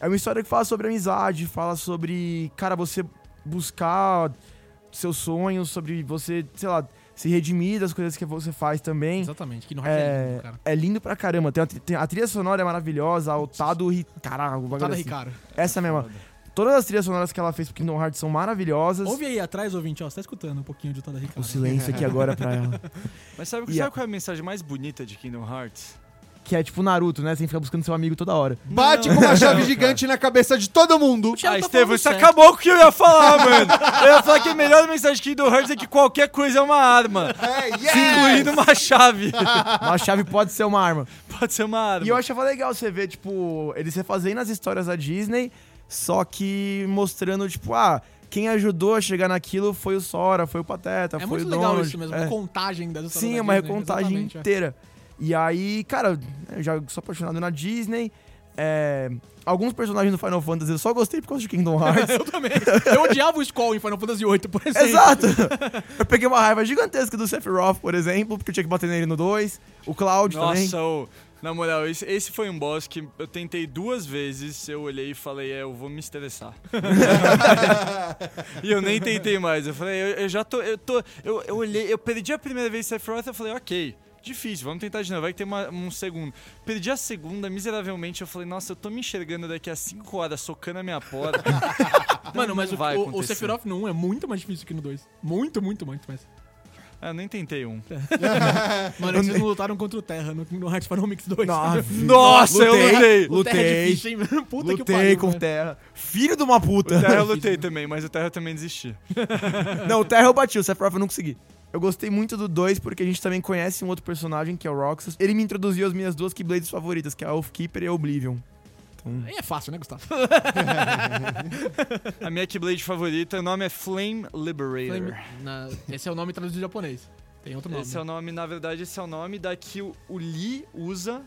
É uma história que fala sobre amizade, fala sobre, cara, você buscar seus sonhos, sobre você, sei lá, se redimir das coisas que você faz também. Exatamente, Kingdom Hearts é, É, lindo, cara. é lindo pra caramba. Tem a, tem- a trilha sonora é maravilhosa, o Tado. Ri- Caraca, o bagulho Cada assim. Ricardo. Essa mesma. Todas as trilhas sonoras que ela fez pro Kingdom Hearts são maravilhosas. Ouve aí atrás, ouvinte, ó. Você tá escutando um pouquinho de Tada Ricardo. O silêncio aqui agora pra ela. Mas sabe, sabe a- qual é a mensagem mais bonita de Kingdom Hearts? Que é tipo Naruto, né? Você fica buscando seu amigo toda hora. Bate com uma chave gigante na cabeça de todo mundo. Ah, Estevam, isso certo. acabou com o que eu ia falar, mano. Eu ia falar que a melhor mensagem de Kingdom Hearts é que qualquer coisa é uma arma. É, yes! Incluindo uma chave. Uma chave pode ser uma arma. Pode ser uma arma. E eu achava legal você ver, tipo, eles refazendo as histórias da Disney, só que mostrando, tipo, ah, quem ajudou a chegar naquilo foi o Sora, foi o Pateta, É foi muito o legal Donald. isso mesmo, É. uma contagem das histórias Sim, da é uma Disney, recontagem exatamente, é. E aí, cara, eu já sou apaixonado na Disney. é, alguns personagens do Final Fantasy eu só gostei por causa de Kingdom Hearts. Eu também. Eu odiava o Skull em Final Fantasy VIII, por exemplo. Exato! Eu peguei uma raiva gigantesca do Sephiroth, por exemplo, porque eu tinha que bater nele no 2. O Cloud também. Nossa, na moral, esse, esse foi um boss que eu tentei duas vezes, eu olhei e falei, é, eu vou me estressar. e eu nem tentei mais. Eu falei, eu, eu já tô. Eu, tô eu, eu olhei, eu perdi a primeira vez Sephiroth, eu falei, ok. Difícil, vamos tentar de novo, vai ter uma- um segundo. Perdi a segunda, miseravelmente, eu falei, nossa, eu tô me enxergando daqui a 5 horas, socando a minha porta. Mano, mas o, vai o, o. Sephiroth no 1 é muito mais difícil que no 2. Muito, muito, muito mais. Ah, eu nem tentei um. Mano, vocês não lutaram contra o Terra no Kingdom Hearts Final Mix 2. Nossa, eu lutei! O Terra é lutei. difícil, hein? mano? Puta que Lutei pariu. com o. Terra. Filho de uma puta. O Terra eu lutei também, mas o Terra eu também desisti. Não, o Terra eu bati, o Sephiroth eu não consegui. Eu gostei muito do 2 porque a gente também conhece um outro personagem, que é o Roxas. Ele me introduziu as minhas duas Keyblades favoritas, que é a Oathkeeper e a Oblivion. Aí é fácil, né, Gustavo? A minha Keyblade favorita, o nome é Flame Liberator. Flame- na- Esse é o nome traduzido em japonês. Tem outro nome. Esse é o nome, na verdade, esse é o nome da que o, o Lee usa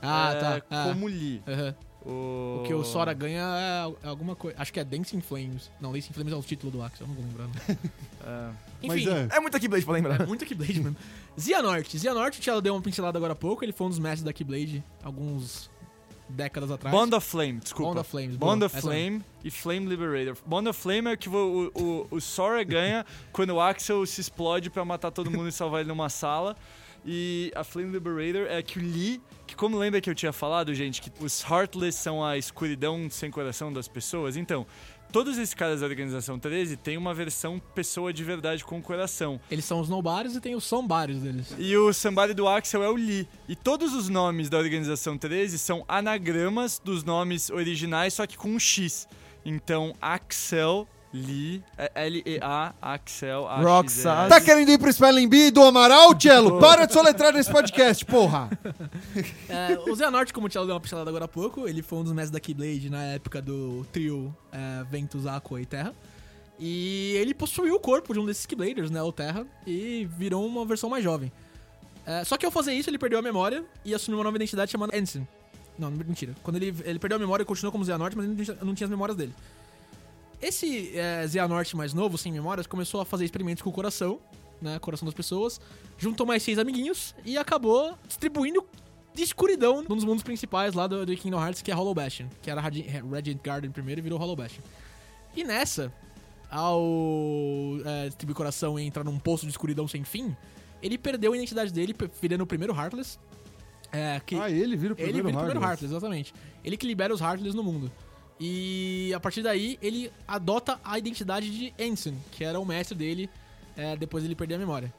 Ah, é, tá. Ah, como Lee. aham. O... O que o Sora ganha é alguma coisa. Acho que é Dancing Flames. Não, Dancing Flames é o título do Axel, eu não vou lembrando. É. Enfim, Mas é. É muita Keyblade pra lembrar. É muito Keyblade mesmo. Xehanort. Xehanort, o Tchelo deu uma pincelada agora há pouco. Ele foi um dos mestres da Keyblade alguns décadas atrás. Bond of Flame, desculpa. Bond of Flames. Bond of Flame e Flame Liberator. Bond of Flame é o que o, o, o Sora ganha quando o Axel se explode pra matar todo mundo e salvar ele numa sala. E a Flame Liberator é a que o Lee, que como lembra que eu tinha falado, gente, que os Heartless são a escuridão sem coração das pessoas? Então, todos esses caras da Organização 13 têm uma versão pessoa de verdade com coração. Eles são os nobodies e tem os somebodies deles. E o Somebody do Axel é o Lee. E todos os nomes da Organização 13 são anagramas dos nomes originais, só que com um X. Então, Axel, Lee, é L-E-A, Axel, A Roxas. Tá querendo ir pro Spelling Bee do Amaral, Cello? Para de soletrar nesse podcast, porra! É, o Xehanort, como o Tchelo deu uma pincelada agora há pouco, ele foi um dos mestres da Keyblade na época do trio é, Ventus, Aqua e Terra. E ele possuiu o corpo de um desses Keybladers, né, o Terra, e virou uma versão mais jovem. É, só que ao fazer isso, ele perdeu a memória e assumiu uma nova identidade chamada Ensign. Não, mentira. Quando ele, ele perdeu a memória, ele continuou como Xehanort, mas ele não tinha as memórias dele. Esse é, Xehanort mais novo, sem memórias, começou a fazer experimentos com o coração né, coração das pessoas, juntou mais seis amiguinhos e acabou distribuindo de escuridão num dos mundos principais lá do, do Kingdom Hearts, que é Hollow Bastion, que era Radi- Radiant Garden primeiro e virou Hollow Bastion. E nessa, ao é, distribuir coração e entrar num poço de escuridão sem fim, ele perdeu a identidade dele, virando o primeiro Heartless. É, que Ah, ele vira o ele primeiro vira o primeiro. Heartless, exatamente. Ele que libera os Heartless no mundo. E a partir daí, ele adota a identidade de Ensign, que era o mestre dele, é, depois ele perder a memória.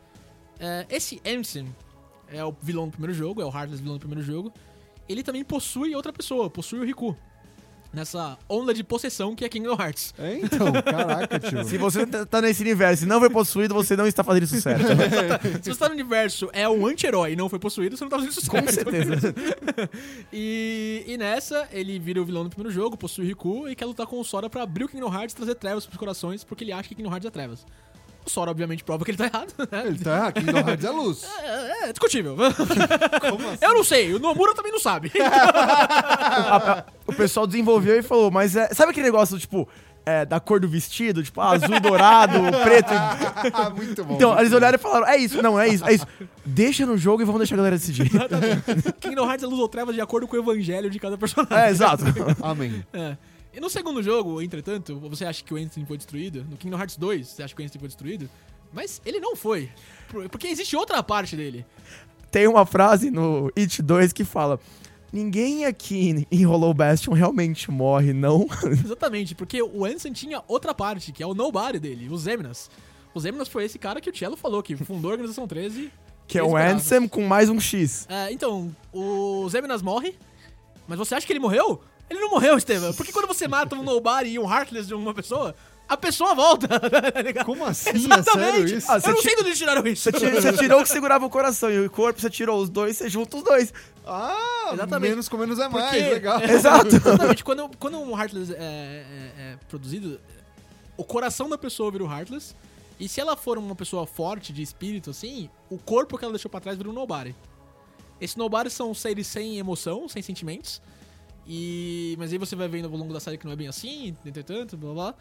É, esse Ensign é o vilão do primeiro jogo, é o Heartless vilão do primeiro jogo. Ele também possui outra pessoa, possui o Riku. Nessa onda de possessão que é Kingdom Hearts. É, então, caraca, tio. Se você tá- tá nesse universo e não foi possuído, você não está fazendo isso certo. Se você tá no universo é um anti-herói e não foi possuído, você não tá fazendo isso Com certeza. E, e nessa, ele vira o vilão do primeiro jogo, possui Riku e quer lutar com o Sora pra abrir o Kingdom Hearts e trazer trevas pros corações, porque ele acha que Kingdom Hearts é trevas. O Sora, obviamente, prova que ele tá errado, né? Ele tá errado, Kingdom Hearts é luz. É, é discutível. Como assim? Eu não sei, o Nomura também não sabe. o pessoal desenvolveu e falou, mas é, sabe aquele negócio, tipo, é, da cor do vestido? Tipo, ah, azul, dourado, preto. muito bom. Então, muito eles bom. olharam e falaram, é isso, não, é isso, é isso. Deixa no jogo e vamos deixar a galera decidir. Kingdom Hearts é luz ou trevas de acordo com o evangelho de cada personagem. É, exato. Amém. É. E no segundo jogo, entretanto, você acha que o Ensign foi destruído? No Kingdom Hearts 2, você acha que o Ensign foi destruído? Mas ele não foi. Por- Porque existe outra parte dele. Tem uma frase no It 2 que fala, ninguém aqui em Hollow Bastion realmente morre, não? Exatamente, porque o Ensign tinha outra parte, que é o nobody dele, o Zeminas. O Zeminas foi esse cara que o Cello falou, que fundou a Organização 13. Que é o. Ansem com mais um X. É, então, o Zeminas morre, mas você acha que ele morreu? Ele não morreu, Estevam. Porque quando você mata um nobody e um heartless de uma pessoa, a pessoa volta. tá? Como assim? É Exatamente. sério isso? Ah, Eu não ti- sei de onde eles tiraram isso. Você, ti- você tirou o que segurava o coração e o corpo, você tirou os dois, você junta os dois. Ah, Exatamente. menos com menos é mais, Porque- legal. Exato. Exatamente, quando, quando um Heartless é, é- é produzido, o coração da pessoa vira o Heartless. E se ela for uma pessoa forte de espírito, assim, o corpo que ela deixou pra trás vira um Nobody. Esses Nobody são seres sem emoção, sem sentimentos. E. Mas aí você vai vendo ao longo da série que não é bem assim, entretanto, blá blá.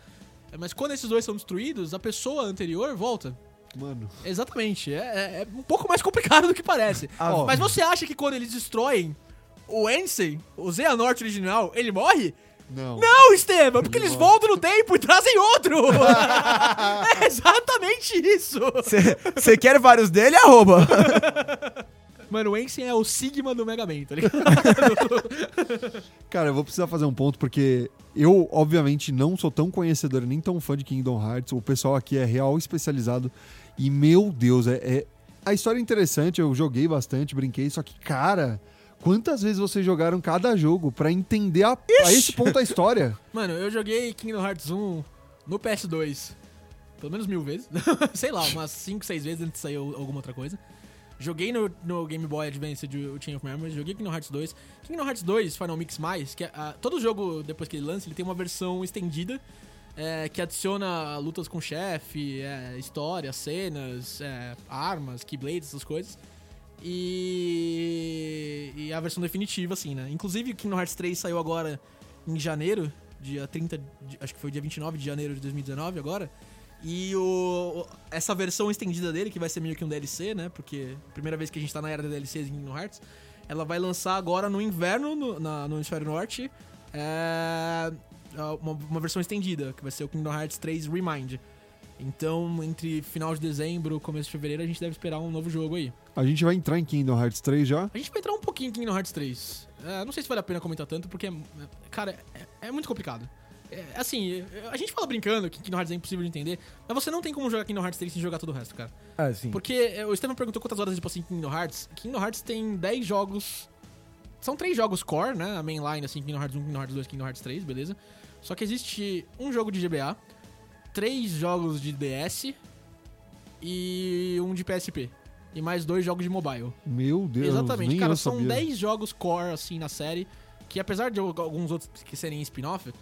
Mas quando esses dois são destruídos, a pessoa anterior volta. Mano. Exatamente. É, é- é um pouco mais complicado do que parece. Ah, Mas você acha que quando eles destroem o Ensign, o Xehanort original, ele morre? Não. Não, Esteban, porque eles voltam no tempo e trazem outro. é exatamente isso. Você quer vários dele? Arroba. Mano, o Ensign é o Sigma do Mega Man, tá ligado? Cara, eu vou precisar fazer um ponto porque eu, obviamente, não sou tão conhecedor nem tão fã de Kingdom Hearts. O pessoal aqui é real especializado. E, meu Deus, é, é- a história é interessante. Eu joguei bastante, brinquei. Só que, cara, quantas vezes vocês jogaram cada jogo pra entender a, a esse ponto a história? Mano, eu joguei Kingdom Hearts 1 no PS2 pelo menos mil vezes. Sei lá, umas 5, 6 vezes antes de sair alguma outra coisa. Joguei no, no Game Boy Advance de o Chain of Memories, joguei Kingdom Hearts 2. Kingdom Hearts 2 Final Mix Mais, que é, ah, todo jogo, depois que ele lança, ele tem uma versão estendida é, que adiciona lutas com chefe, é, história, cenas, é, armas, keyblades, essas coisas. E, e a versão definitiva, assim, né? Inclusive, Kingdom Hearts 3 saiu agora em janeiro, dia 30, de- acho que foi dia 29 de janeiro de 2019 agora. E o, essa versão estendida dele, que vai ser meio que um DLC, né? Porque primeira vez que a gente tá na era da DLCs em Kingdom Hearts, ela vai lançar agora no inverno, no, na- no Hemisfério Norte, é, uma, uma versão estendida, que vai ser o Kingdom Hearts 3 Remind. Então, entre final de dezembro e começo de fevereiro, a gente deve esperar um novo jogo aí. A gente vai entrar em Kingdom Hearts 3 já? A gente vai entrar um pouquinho em Kingdom Hearts 3. É, não sei se vale a pena comentar tanto, porque, é- cara, é, é muito complicado. É, assim, a gente fala brincando que Kingdom Hearts é impossível de entender, mas você não tem como jogar Kingdom Hearts 3 sem jogar todo o resto, cara. É, sim. Porque é, o Estevam perguntou quantas horas passo em Kingdom Hearts. Kingdom Hearts tem 10 jogos. São três jogos core, né? A mainline, assim, Kingdom Hearts 1, Kingdom Hearts 2, Kingdom Hearts 3, beleza? Só que existe um jogo de GBA, três jogos de DS e um de PSP. E mais dois jogos de mobile. Meu Deus, Exatamente, cara, são sabia. 10 jogos core, assim, na série, que apesar de alguns outros que serem spin-off,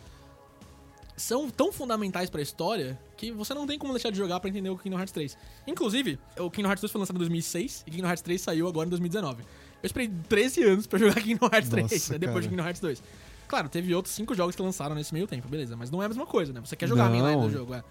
são tão fundamentais pra história que você não tem como deixar de jogar pra entender o Kingdom Hearts 3. Inclusive, o Kingdom Hearts 2 foi lançado em 2006 e Kingdom Hearts 3 saiu agora em 2019. Eu esperei 13 anos pra jogar Kingdom Hearts 3, Nossa, né, depois de Kingdom Hearts 2. Claro, teve outros 5 jogos que lançaram nesse meio tempo, beleza, mas não é a mesma coisa, né? Você quer jogar a mainline Não. do jogo, é.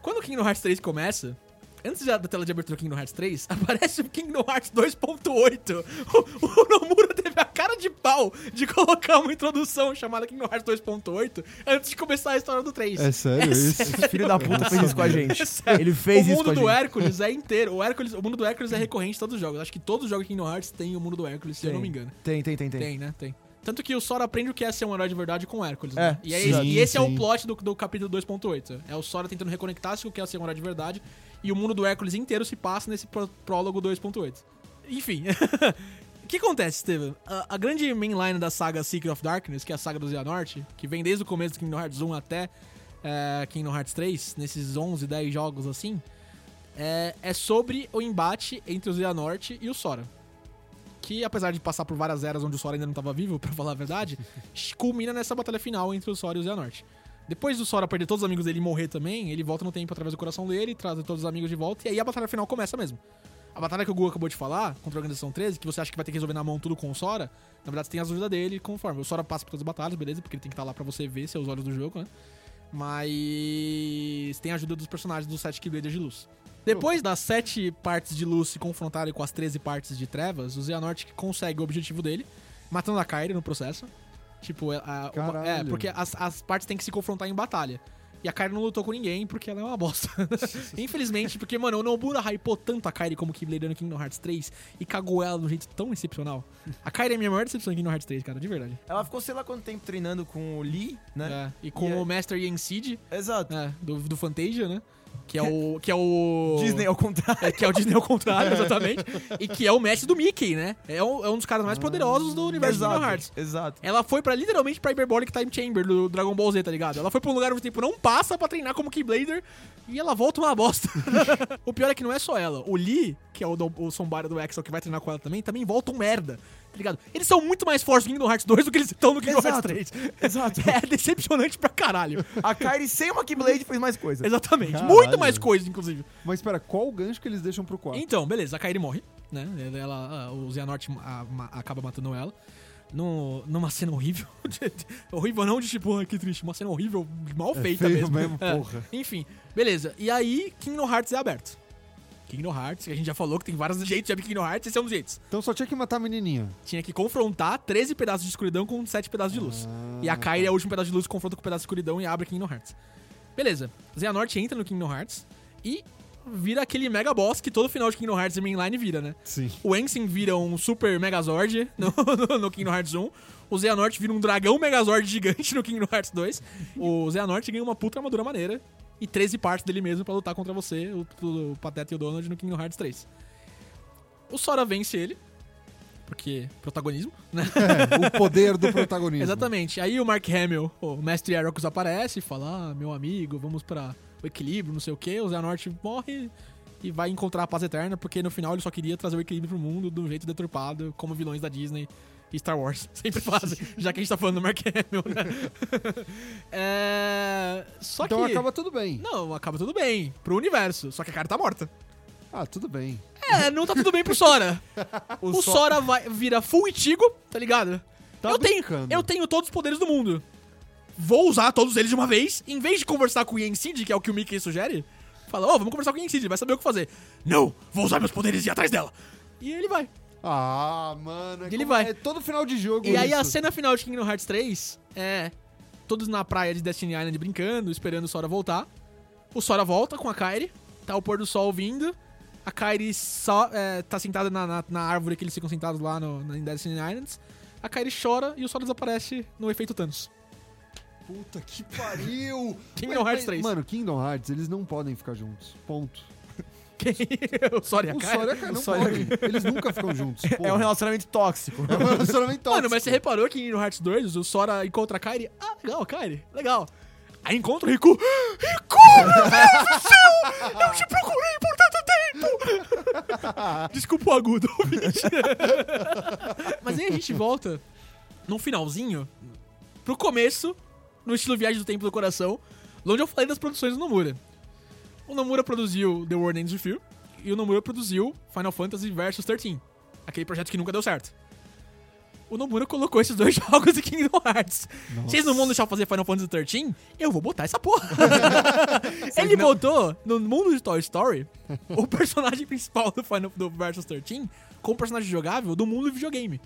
Quando o Kingdom Hearts 3 começa, Antes da tela de abertura do Kingdom Hearts 3, aparece o Kingdom Hearts 2.8. O, o Nomura teve a cara de pau de colocar uma introdução chamada Kingdom Hearts 2.8 antes de começar a história do 3. É sério isso? Esse filho da puta fez isso com a gente. É sério. Ele fez o isso mundo com a do gente. Hércules é inteiro. O, Hércules, o mundo do Hércules é recorrente em todos os jogos. Acho que todos os jogos de Kingdom Hearts têm o mundo do Hércules, se eu não me engano. Tem, tem, tem, tem. Tem, né? Tem. Tanto que o Sora aprende o que é ser um herói de verdade com o Hércules. É, né? E, é sim, esse, e esse é o sim. plot do, do capítulo 2.8. É o Sora tentando reconectar-se com o que é ser um herói de verdade. E o mundo do Hércules inteiro se passa nesse pró- prólogo 2.8. Enfim. Que acontece, Steven? A, a grande mainline da saga Secret of Darkness, que é a saga do Xehanort, que vem desde o começo do Kingdom Hearts 1 até é, Kingdom Hearts 3, nesses 11, 10 jogos assim, é, é sobre o embate entre o Xehanort e o Sora que apesar de passar por várias eras onde o Sora ainda não estava vivo, pra falar a verdade, culmina nessa batalha final entre o Sora e o Xehanort. Depois do Sora perder todos os amigos dele e morrer também, ele volta no tempo através do coração dele, traz todos os amigos de volta, e aí a batalha final começa mesmo. A batalha que o Gu acabou de falar, contra a Organização 13, que você acha que vai ter que resolver na mão tudo com o Sora, na verdade você tem as ajuda dele conforme. O Sora passa por todas as batalhas, beleza? Porque ele tem que estar lá pra você ver seus olhos do jogo, né? Mas tem a ajuda dos personagens dos sete Keybladers de luz. Depois das sete partes de luz se confrontarem com as 13 partes de trevas, o Xehanort consegue o objetivo dele, matando a Kairi no processo. Tipo, é, a- uma- é porque as, as partes têm que se confrontar em batalha. E a Kairi não lutou com ninguém porque ela é uma bosta. Infelizmente, porque, mano, o Nobura hypou tanto a Kairi como Keyblade no Kingdom Hearts 3 e cagou ela de um jeito tão excepcional. A Kairi é a minha maior decepção em Kingdom Hearts 3, cara, de verdade. Ela ficou sei lá quanto tempo treinando com o Lee, né? É, E com E é- o Master Yen Seed, Exato. é, do, do Fantasia, né? Que é o. Que é o. Disney ao contrário. É, que é o Disney ao contrário, exatamente. e que é o mestre do Mickey, né? É um, é um dos caras mais poderosos do universo de Kingdom Hearts. Exato. Ela foi pra literalmente pra Hyperbolic Time Chamber do Dragon Ball Z, tá ligado? Ela foi pra um lugar onde o tempo não passa pra treinar como Keyblader e ela volta uma bosta. o pior é que não é só ela. O Lee, que é o, do, o Sombara do Axel que vai treinar com ela também, também volta um merda. Tá ligado? Eles são muito mais fortes no Kingdom Hearts 2 do que eles estão no Kingdom Exato. Hearts 3. Exato. É decepcionante pra caralho. A Kairi sem uma Keyblade fez mais coisa. Exatamente. Caralho. Muito mais coisas, inclusive. Mas espera, qual o gancho que eles deixam pro 4? Então, beleza, a Kairi morre, né? Ela, o Xehanort acaba matando ela. No, numa cena horrível. horrível não de tipo, ah, que triste. Uma cena horrível, mal feita feio mesmo. mesmo, É. porra. Enfim, beleza. E aí, Kingdom Hearts é aberto. Kingdom Hearts, que a gente já falou que tem vários jeitos de abrir Kingdom Hearts, esse é um dos jeitos. Então só tinha que matar a menininha. Tinha que confrontar 13 pedaços de escuridão com 7 pedaços de luz. e a Kairi é o último pedaço de luz, confronta com o pedaço de escuridão e abre Kingdom Hearts. Beleza. Xehanort entra no Kingdom Hearts e vira aquele mega boss que todo final de Kingdom Hearts e Mainline vira, né? Sim. O Ensign vira um super Megazord no, no, no Kingdom Hearts 1. O Xehanort vira um dragão Megazord gigante no Kingdom Hearts 2. O Xehanort ganha uma puta armadura maneira. E 13 partes dele mesmo pra lutar contra você, o, o Pateta e o Donald no Kingdom Hearts 3. O Sora vence ele. Porque protagonismo, né? o poder do protagonismo. Exatamente. Aí o Mark Hamill, o Mestre Heracles, aparece e fala: ah, meu amigo, vamos pra o equilíbrio, não sei o quê. O Xehanort morre e vai encontrar a paz eterna, porque no final ele só queria trazer o equilíbrio pro mundo do jeito deturpado, como vilões da Disney e Star Wars sempre fazem, já que a gente tá falando do Mark Hamill, né? é... Só Então que... acaba tudo bem. Não, acaba tudo bem, pro universo, só que a cara tá morta. Ah, tudo bem. É, não tá tudo bem pro Sora. o So- Sora vai, vira full Itigo, tá ligado? Tá eu, tenho, eu tenho todos os poderes do mundo. Vou usar todos eles de uma vez. Em vez de conversar com o Yen Sid, que é o que o Mickey sugere, fala, ó, vamos conversar com o Yen Sid, ele vai saber o que fazer. Não, vou usar meus poderes e ir atrás dela. E ele vai. Ah, mano. É Ele vai. É todo final de jogo E aí isso. a cena final de Kingdom Hearts 3 é todos na praia de Destiny Island brincando, esperando o Sora voltar. O Sora volta com a Kairi, tá o pôr do sol vindo. A Kairi só, é, tá sentada na, na, na árvore que eles ficam sentados lá no, na- em Destiny Islands. A Kairi chora e o Sora desaparece no efeito Thanos. Puta que pariu! Kingdom Hearts 3. Mano, Kingdom Hearts, eles não podem ficar juntos. Ponto. Quem? o Sora e a O Kairi? Sora e a Kairi não podem. Eles nunca ficam juntos. É um porra. relacionamento tóxico. É um relacionamento Mano, tóxico. mas você reparou que em Kingdom Hearts 2 o Sora encontra a Kairi? Ah, legal, Kairi, legal. Aí encontra o Riku. Riku, meu Deus do céu! Eu te procurei por tanto tempo! Desculpa o agudo, ouvinte. Mas aí a gente volta num finalzinho pro começo, no estilo Viagem do Tempo do Coração, onde eu falei das produções do Nomura. O Nomura produziu The World Ends With You e o Nomura produziu Final Fantasy Versus 13, aquele projeto que nunca deu certo. o Nomura colocou esses dois jogos em Kingdom Hearts. Vocês não vão deixar eu fazer Final Fantasy XIII? Eu vou botar essa porra. Ele botou no mundo de Toy Story o personagem principal do Final do Versus 13 como personagem jogável do mundo do videogame.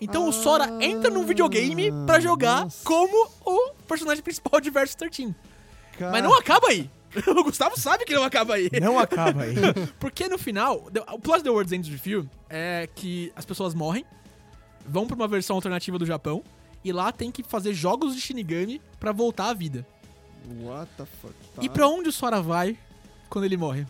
Então o Sora entra num videogame pra jogar nossa. como o personagem principal de Versus 13. Cara, Mas não acaba aí. O Gustavo sabe que não acaba aí. Não acaba aí. Porque no final, o Plus The World's End Review é que as pessoas morrem, vão pra uma versão alternativa do Japão, e lá tem que fazer jogos de Shinigami pra voltar à vida. What the fuck? Tá E pra onde o Sora vai quando ele morre?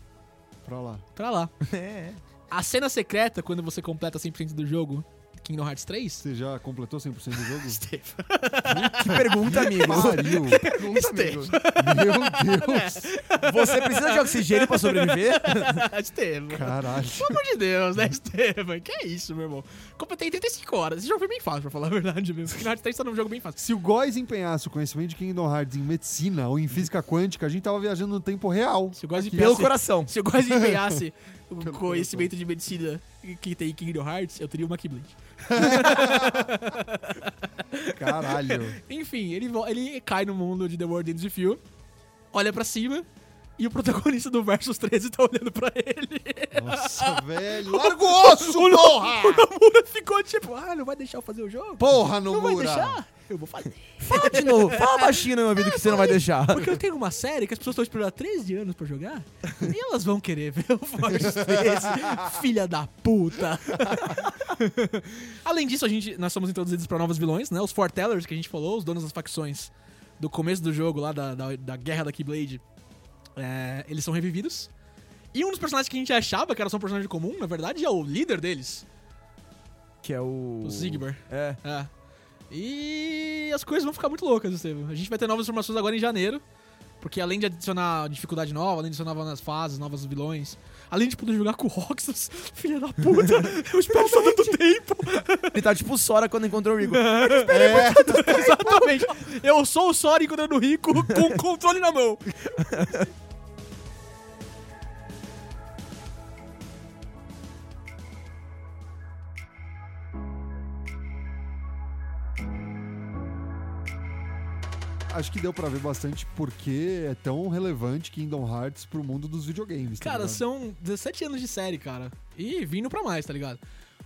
pra lá. Pra lá. É. A cena secreta, quando você completa 100% do jogo, Kingdom Hearts 3... Você já completou 100% do jogo? Que pergunta, amigo. Pariu. pergunta, amigo. Meu Deus. Você precisa de oxigênio pra sobreviver? Estevam. Caralho. Pelo amor de Deus, né, Estevam? Que é isso, meu irmão? Completei 35 horas. Esse jogo foi bem fácil, pra falar a verdade mesmo. Kingdom Hearts 3 tá num jogo bem fácil. Se o Góis empenhasse o conhecimento de Kingdom Hearts em medicina ou em física quântica, a gente tava viajando no tempo real. Se eu gosto de Pelo empenhasse- coração. Se eu quase empenhasse o conhecimento de medicina que tem em Kingdom Hearts, eu teria uma Keyblade. Caralho. Enfim, ele, ele cai no mundo de The World Ends With You, olha pra cima, e o protagonista do Versus 13 tá olhando pra ele. Nossa, velho. Larga o osso, porra! O Nomura ficou tipo, ah, não vai deixar eu fazer o jogo? Porra, não vai Nomura. deixar? Eu vou fazer. Fala de novo. Fala baixinho no meu ouvido que você não vai deixar. Porque eu tenho uma série que as pessoas estão esperando há 13 anos pra jogar, e elas vão querer ver o Versus 13. Filha da puta. Além disso, a gente, nós somos introduzidos pra novos vilões, né? Os Foretellers, que a gente falou, os donos das facções do começo do jogo, lá da, da, da guerra da Keyblade, é, eles são revividos. E um dos personagens que a gente achava que era só um personagem comum, na verdade, é o líder deles, Que é o... o Zigbar. É. É. E as coisas vão ficar muito loucas, Estevam. A gente vai ter novas informações agora em janeiro. Porque além de adicionar dificuldade nova, além de adicionar novas fases, novos vilões, além de poder jogar com o Roxas, filha da puta, eu espero só tanto tempo. Ele tá tipo o Sora quando encontrou o Rigo. Exatamente. Eu sou o Sora encontrando o Rico com o controle na mão. Acho que deu pra ver bastante porque é tão relevante Kingdom Hearts pro mundo dos videogames. tá Cara, ligado? são 17 anos de série, cara. E vindo pra mais, tá ligado?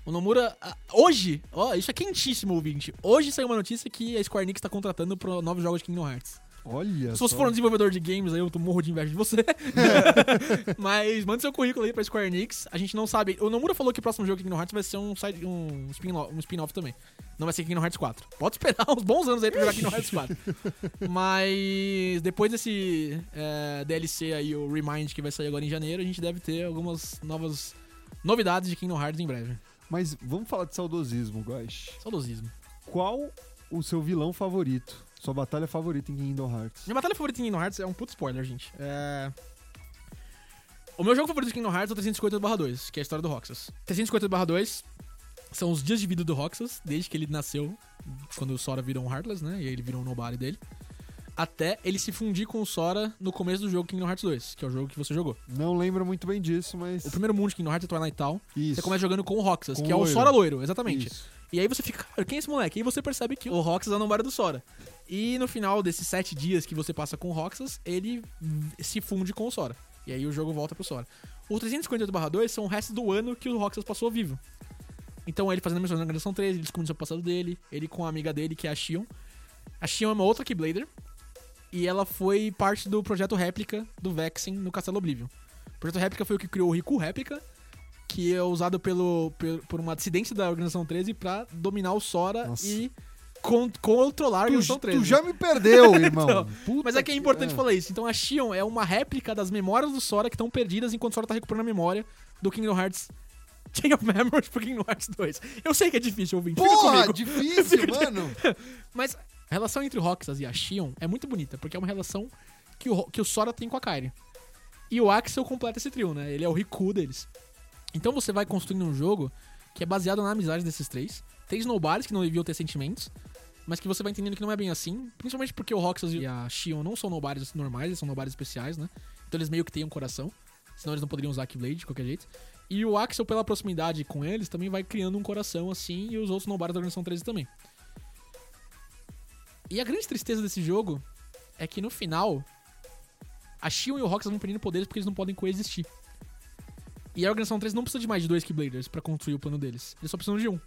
O Nomura, hoje, ó, isso é quentíssimo, ouvinte. Hoje saiu uma notícia que a Square Enix tá contratando pra novos jogos de Kingdom Hearts. Olha Se você for um desenvolvedor de games, aí eu tô morro de inveja de você. Mas manda seu currículo aí pra Square Enix. A gente não sabe. O Nomura falou que o próximo jogo de Kingdom Hearts vai ser um, side- um spin-off um spin-off também. Não vai ser Kingdom Hearts 4. Pode esperar uns bons anos aí pra jogar Kingdom Hearts 4. Mas depois desse é, DLC aí, o Remind, que vai sair agora em janeiro, a gente deve ter algumas novas novidades de Kingdom Hearts em breve. Mas vamos falar de saudosismo, Gosh. Saudosismo. Qual o seu vilão favorito? Sua batalha favorita em Kingdom Hearts? Minha batalha favorita em Kingdom Hearts é um puto spoiler, gente. É... O meu jogo favorito de Kingdom Hearts é o 358-2, que é a história do Roxas. 358-2 são os dias de vida do Roxas, desde que ele nasceu, quando o Sora virou um Heartless, né? E aí ele virou um nobody dele. Até ele se fundir com o Sora no começo do jogo Kingdom Hearts 2, que é o jogo que você jogou. Não lembro muito bem disso, mas. O primeiro mundo de Kingdom Hearts é Twilight Town. Isso. Você começa jogando com o Roxas, Com que é o loiro. Sora loiro, exatamente. Isso. E aí você fica, quem é esse moleque? E aí você percebe que o Roxas é o namorado do Sora. E no final desses sete dias que você passa com o Roxas, ele se funde com o Sora. E aí o jogo volta pro Sora. O 358-2 são o resto do ano que o Roxas passou vivo. Então ele fazendo missões na Organização 13, ele descobrindo o passado dele, ele com a amiga dele, que é a Shion. A Shion é uma outra Keyblader. E ela foi parte do projeto Réplica do Vexen no Castelo Oblivion. O projeto Réplica foi o que criou o Riku Réplica, que é usado pelo, pelo- por uma dissidência da Organização 13 pra dominar o Sora Nossa. e con- controlar Tu, 13. tu já me perdeu, irmão. Então, Mas é que é importante é. falar isso. Então a Shion é uma réplica das memórias do Sora que estão perdidas enquanto o Sora tá recuperando a memória do Kingdom Hearts Chain of Memories pro Kingdom Hearts 2. Eu sei que é difícil ouvir. Porra, difícil, mano. Mas a relação entre o Roxas e a Shion é muito bonita, porque é uma relação que o, que o Sora tem com a Kairi. E o Axel completa esse trio, né? Ele é o Riku deles. Então você vai construindo um jogo que é baseado na amizade desses três. Tem Snowbars que não deviam ter sentimentos, mas que você vai entendendo que não é bem assim. Principalmente porque o Roxas e a Shion não são Nobars normais, eles são Nobars especiais, né? Então eles meio que têm um coração. senão eles não poderiam usar Keyblade de qualquer jeito. E o Axel, pela proximidade com eles, também vai criando um coração assim, e os outros nobares da Organização 13 também. E a grande tristeza desse jogo é que no final, a Shion e o Roxas vão perdendo poderes porque eles não podem coexistir. E a Organização 13 não precisa de mais de dois Keybladers pra construir o plano deles. Eles só precisam de um.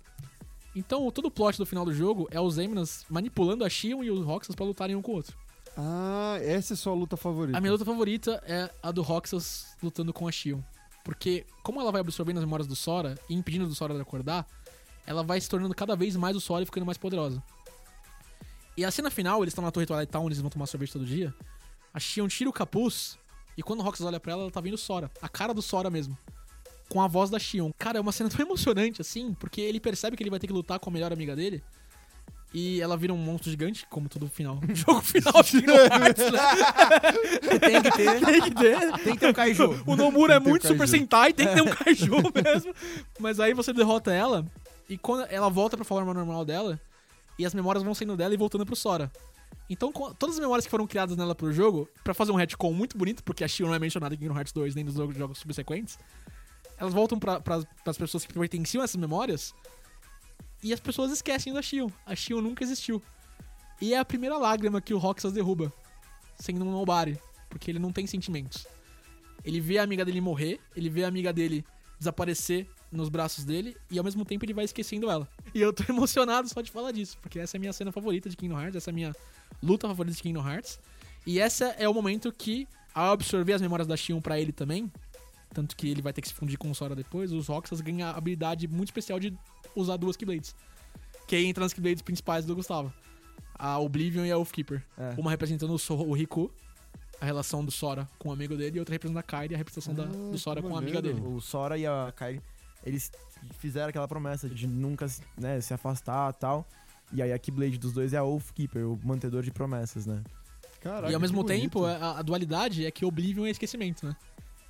Então, todo o plot do final do jogo é os Eminas manipulando a Shion e os Roxas pra lutarem um com o outro. Ah, essa é sua luta favorita. A minha luta favorita é a do Roxas lutando com a Shion. Porque, como ela vai absorvendo as memórias do Sora e impedindo do Sora de acordar, ela vai se tornando cada vez mais o Sora e ficando mais poderosa. E a cena final, eles estão na Torre Twilight Town, eles vão tomar sorvete todo dia. A Shion tira o capuz e quando o Roxas olha pra ela, ela tá vendo o Sora. A cara do Sora mesmo. Com a voz da Shion. Cara, é uma cena tão emocionante, assim, porque ele percebe que ele vai ter que lutar com a melhor amiga dele. E ela vira um monstro gigante, como todo final. Jogo final de Kingdom Hearts, né? Tem que ter. Tem que ter. Tem que ter um kaiju. O Nomura é muito um Super. Sentai, tem que ter um kaiju mesmo. Mas aí você derrota ela, e quando ela volta pra forma normal dela, e as memórias vão saindo dela e voltando pro Sora. Então, todas as memórias que foram criadas nela pro jogo, pra fazer um retcon muito bonito, porque a Shion não é mencionada em Kingdom Hearts 2 nem nos jogos subsequentes, elas voltam pra, pra, pras pessoas que pertenciam a essas memórias, e as pessoas esquecem da Shion. A Shion nunca existiu. E é a primeira lágrima que o Roxas derruba, sendo um nobody, porque ele não tem sentimentos. Ele vê a amiga dele morrer, ele vê a amiga dele desaparecer nos braços dele e ao mesmo tempo ele vai esquecendo ela. E eu tô emocionado só de falar disso, porque essa é a minha cena favorita de Kingdom Hearts, essa é a minha luta favorita de Kingdom Hearts. E essa é o momento que, ao absorver as memórias da Shion pra ele também, tanto que ele vai ter que se fundir com o Sora depois, os Roxas ganham a habilidade muito especial de usar duas Keyblades. Que aí entra nas Keyblades principais do Gustavo. A Oblivion e a Oathkeeper. É. Uma representando o, So- o Riku, a relação do Sora com o amigo dele, e outra representando a Kairi, a representação da- Ah, do Sora com a amiga dele. O Sora e a Kairi, eles fizeram aquela promessa de nunca né, se afastar e tal. E aí a Keyblade dos dois é a Oathkeeper, o mantedor de promessas, né? Caraca, e ao mesmo tempo, a, a dualidade é que Oblivion é esquecimento, né?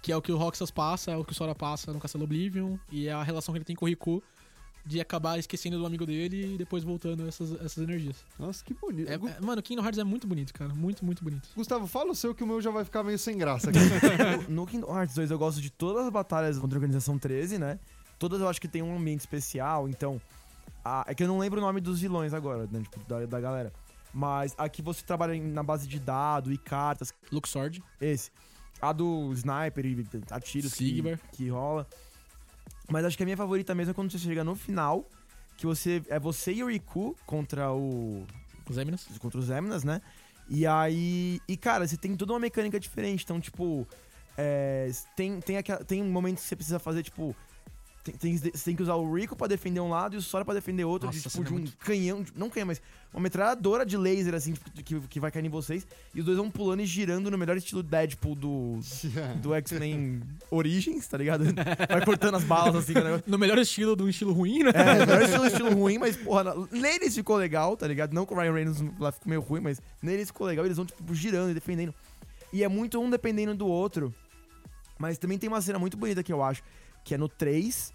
Que é o que o Roxas passa, é o que o Sora passa no Castelo Oblivion, e é a relação que ele tem com o Riku de acabar esquecendo do amigo dele e depois voltando essas, essas energias. Nossa, que bonito. É- é- mano, Kingdom Hearts é muito bonito, cara. Muito, muito bonito. Gustavo, fala o seu que o meu já vai ficar meio sem graça aqui. No Kingdom Hearts 2 eu gosto de todas as batalhas contra a Organização 13, né? Todas eu acho que tem um ambiente especial, então... a- é que eu não lembro o nome dos vilões agora, né? Tipo, da, da galera. Mas aqui você trabalha na base de dado e cartas, Luxord. esse. A do sniper e atiros que, que rola. Mas acho que a minha favorita mesmo é quando você chega no final, que você é você e o Riku contra o Os Eminas. contra os Eminas, né? E aí. E, cara, você tem toda uma mecânica diferente. Então, tipo. é, tem, tem, aquela, tem um momento que você precisa fazer, tipo. Tem, tem- você tem que usar o Rico pra defender um lado e o Sora pra defender outro. Nossa, de, tipo, de é um muito- canhão. de- Não canhão, mas uma metralhadora de laser, assim, que, que vai cair em vocês. E os dois vão pulando e girando no melhor estilo Deadpool do, do X-Men Origins, tá ligado? Vai cortando as balas, assim, negócio. No melhor estilo de um estilo ruim, né? É, não é estilo, estilo ruim, mas, porra, na- neles ficou legal, tá ligado? Não com o Ryan Reynolds lá ficou meio ruim, mas neles ficou legal. Eles vão, tipo, girando e defendendo. E é muito um dependendo do outro. Mas também tem uma cena muito bonita que eu acho, que é no 3,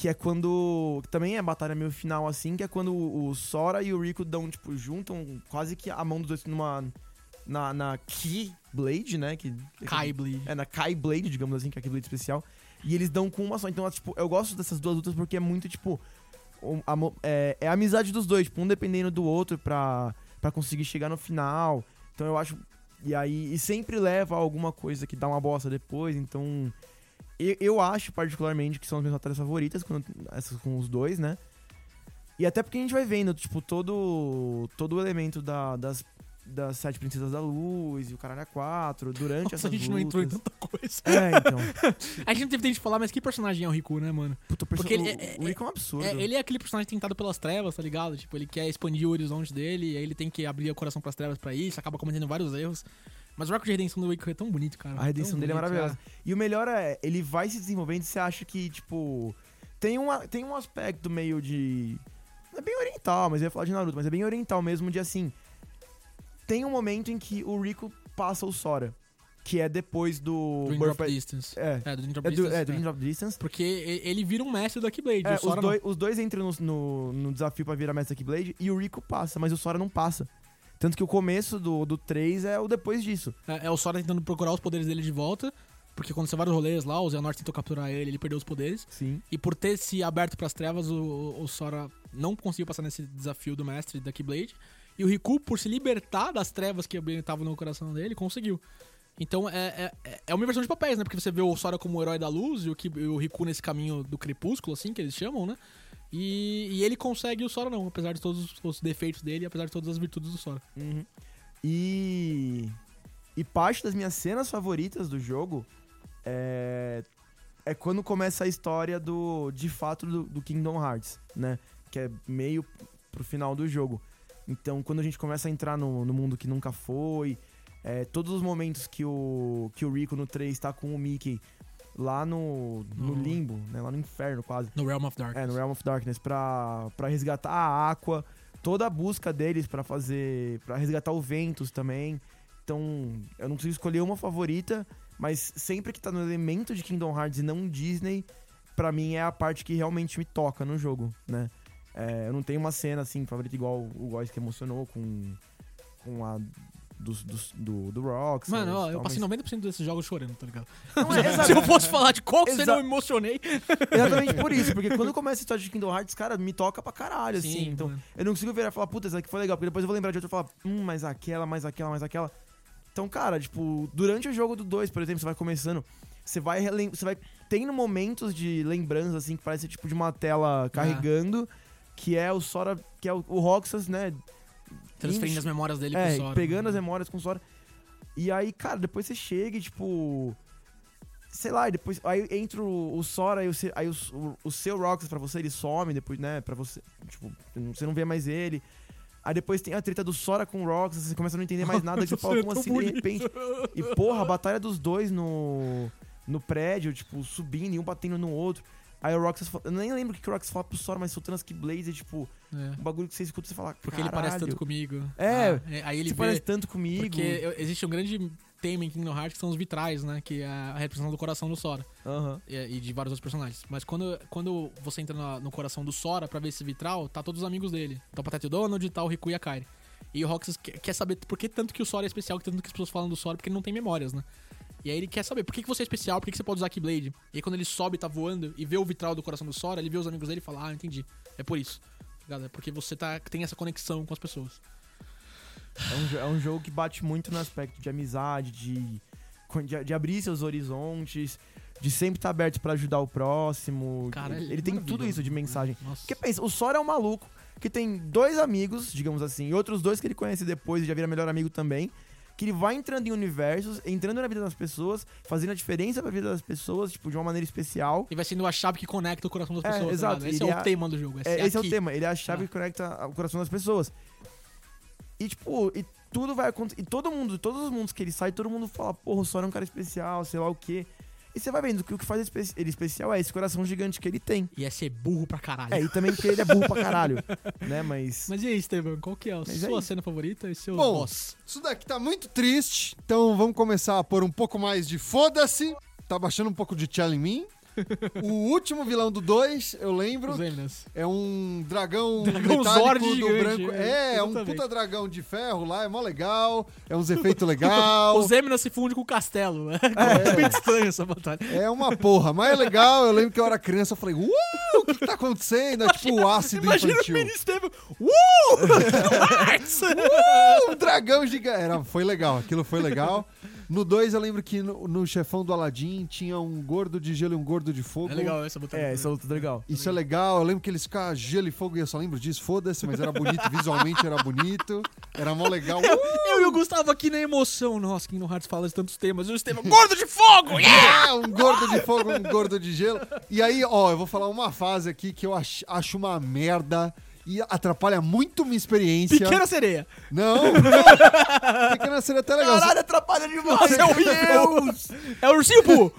que é quando. Também é batalha meio final, assim, que é quando o Sora e o Rico dão, tipo, juntam quase que a mão dos dois numa. Na, na Key Blade, né? Que, Kai Bleed. é, na Kai Blade, digamos assim, que é a Keyblade especial. E eles dão com uma só. Então, tipo, eu gosto dessas duas lutas porque é muito, tipo. a é, é a amizade dos dois, tipo, um dependendo do outro pra, pra conseguir chegar no final. Então eu acho. E aí. E sempre leva a alguma coisa que dá uma bosta depois. Então. Eu, eu acho, particularmente, que são as minhas batalhas favoritas, quando, essas com os dois, né? E até porque a gente vai vendo, tipo, todo, todo o elemento da- das, das Sete Princesas da Luz e o Caralho a Quatro durante Nossa, essas a gente não entrou em lutas. tanta coisa. É, então. A gente não teve tempo de falar, mas que personagem é o Riku, né, mano? Puta, Porque Porque ele o, é- o Rick é um absurdo. É, ele é aquele personagem tentado pelas trevas, tá ligado? Tipo, ele quer expandir o horizonte dele, aí ele tem que abrir o coração pras trevas pra isso, acaba cometendo vários erros. Mas o arco de redenção do Riku é tão bonito, cara. A redenção dele é bonito, maravilhosa. E o melhor é, ele vai se desenvolvendo e você acha que, tipo. Tem, uma, tem um aspecto meio de. Não é bem oriental, mas eu ia falar de Naruto, mas é bem oriental mesmo, de assim. Tem um momento em que o Rico passa o Sora. Que é depois do. Do Dream Birth Drop by- Distance. É. É, do Dream Drop É do, Distance. é, do é. Dream Drop Distance. Porque ele vira um mestre do Keyblade, É, os, dois, os dois entram no, no, no desafio pra virar Mestre Keyblade e o Rico passa, mas o Sora não passa. Tanto que o começo do, do 3 é o depois disso. É, é o Sora tentando procurar os poderes dele de volta, porque quando você vai nos rolês lá, o Xehanort tentou capturar ele, ele perdeu os poderes. Sim. E por ter se aberto pras trevas, o, o Sora não conseguiu passar nesse desafio do mestre da Keyblade. E o Riku, por se libertar das trevas que estavam no coração dele, conseguiu. Então é, é, é uma inversão de papéis, né? Porque você vê o Sora como o herói da luz e o, Ki- e o Riku nesse caminho do crepúsculo, assim, que eles chamam, né? E, e ele consegue o Sora não, apesar de todos os, os defeitos dele, apesar de todas as virtudes do Sora. Uhum. E. E parte das minhas cenas favoritas do jogo é. É quando começa a história do. De fato, do, do Kingdom Hearts, né? Que é meio pro final do jogo. Então, quando a gente começa a entrar no, no mundo que nunca foi, é, todos os momentos que o, que o Rico no 3 tá com o Mickey lá no, no No- limbo, né? Lá no inferno quase. No Realm of Dark. É, no Realm of Darkness, pra, pra resgatar a Aqua, toda a busca deles pra fazer. pra resgatar o Ventus também. Então, eu não consigo escolher uma favorita, mas sempre que tá no elemento de Kingdom Hearts e não Disney, pra mim é a parte que realmente me toca no jogo, né? É, eu não tenho uma cena assim, favorita igual o Góis que emocionou com, com a dos, dos- do, do Rox. Mano, ó, eu passei 90% desses jogos chorando, tá ligado? Não, é. Se eu fosse falar de qual Exa- eu me emocionei. Exatamente por isso, porque quando começa a história de Kingdom Hearts, cara, me toca pra caralho, assim. Então, mano. eu não consigo virar e falar, puta, essa aqui foi legal, porque depois eu vou lembrar de outra e falar, hum, mais aquela, mais aquela, mais aquela. Então, cara, tipo, durante o jogo do 2, por exemplo, você vai começando, você vai, relem- você vai tendo momentos de lembrança, assim, que parece tipo de uma tela carregando, que é o Sora, que é o, o Roxas, né? Transferindo indo- as memórias dele é, pro Sora. pegando as memórias com o Sora. E aí, cara, depois você chega e, tipo. Sei lá, e depois. Aí entra o, o Sora, aí, o, aí o, o, o seu Roxas pra você, ele some depois, né? Pra você. Tipo, você não vê mais ele. Aí depois tem a treta do Sora com o Roxas, você começa a não entender mais nada, que você fala, é como assim, de repente. E porra, a batalha dos dois no. No prédio, tipo, subindo e um batendo no outro. Aí o Roxas Eu nem lembro o que o Roxas fala pro Sora, mas soltando as Keyblades, tipo, É. um bagulho que você escuta e você fala. Porque ele parece "Caralho, tanto comigo. É, Ah, aí ele vê. parece tanto comigo. Porque existe um grande tema em Kingdom Hearts que são os vitrais, né? Que é a representação do coração do Sora. Aham. E, e de vários outros personagens. Mas quando, quando você entra na- no coração do Sora pra ver esse vitral, tá todos os amigos dele. Tá o Patete Donald, tá o Riku e a Kairi. E o Roxas quer, quer saber por que tanto que o Sora é especial, que tanto que as pessoas falam do Sora, porque ele não tem memórias, né? E aí ele quer saber por que, que você é especial, por que, que você pode usar Keyblade. E aí quando ele sobe, tá voando e vê o vitral do coração do Sora, ele vê os amigos dele e fala, ah, entendi. É por isso. Tá? É porque você tá, tem essa conexão com as pessoas. É um, é um jogo que bate muito no aspecto de amizade, de, de, de abrir seus horizontes, de sempre estar aberto pra ajudar o próximo. Cara, ele, ele é ele tem tudo isso de mensagem. Nossa. Porque pensa, o Sora é um maluco que tem dois amigos, digamos assim, e outros dois que ele conhece depois e já vira melhor amigo também. Que ele vai entrando em universos, entrando na vida das pessoas, fazendo a diferença pra vida das pessoas, tipo, de uma maneira especial. E vai sendo a chave que conecta o coração das É, pessoas. tá exato. Esse Ele é o é- tema do jogo. É, esse é o aqui. tema, ele é a chave Ah. que conecta o coração das pessoas. E, tipo, e tudo vai acontecer. E todo mundo, todos os mundos que ele sai, todo mundo fala, porra, o Sora é um cara especial, sei lá o quê. E você vai vendo que o que faz espe- ele especial é esse coração gigante que ele tem. E é ser burro pra caralho. É, e também porque ele é burro pra caralho. né, mas. Mas e aí, Esteban, qual que é a Mas é sua cena favorita e seu Bom, boss? Isso daqui tá muito triste, então vamos começar a pôr um pouco mais de foda-se. Tá baixando um pouco de tchela em mim. O último vilão do 2, eu lembro, é um dragão, Dragão Zord do gigante, branco. é, É, é um puta dragão de ferro lá, é mó legal, é uns efeitos legal. Os Eminas se fundem com o castelo. É muito estranho essa batalha. É uma porra, mas é legal. Eu lembro que eu era criança, eu falei, uh, o que, que tá acontecendo? É tipo o ácido Imagina infantil. o mini Esteban. Uh! Hearts! um dragão gigante. Era, foi legal, aquilo foi legal. No 2, eu lembro que no, no chefão do Aladdin tinha um gordo de gelo e um gordo de fogo. É legal essa batalha. É, esse é outro legal. Isso é legal, eu lembro que eles ficavam gelo e fogo e eu só lembro disso, foda-se, mas era bonito, visualmente era bonito, era mó legal. Eu e o Gustavo aqui na emoção. Nossa, Kingdom Hearts fala de tantos temas. E o Esteban, gordo de fogo! Yeah! É, um gordo de fogo, um gordo de gelo. E aí, ó, eu vou falar uma fase aqui que eu ach- acho uma merda e atrapalha muito minha experiência. Pequena sereia. Não, não. Pequena seria até legal. Caralho, atrapalha demais! Nossa, é horrível! É o ursinho Poo!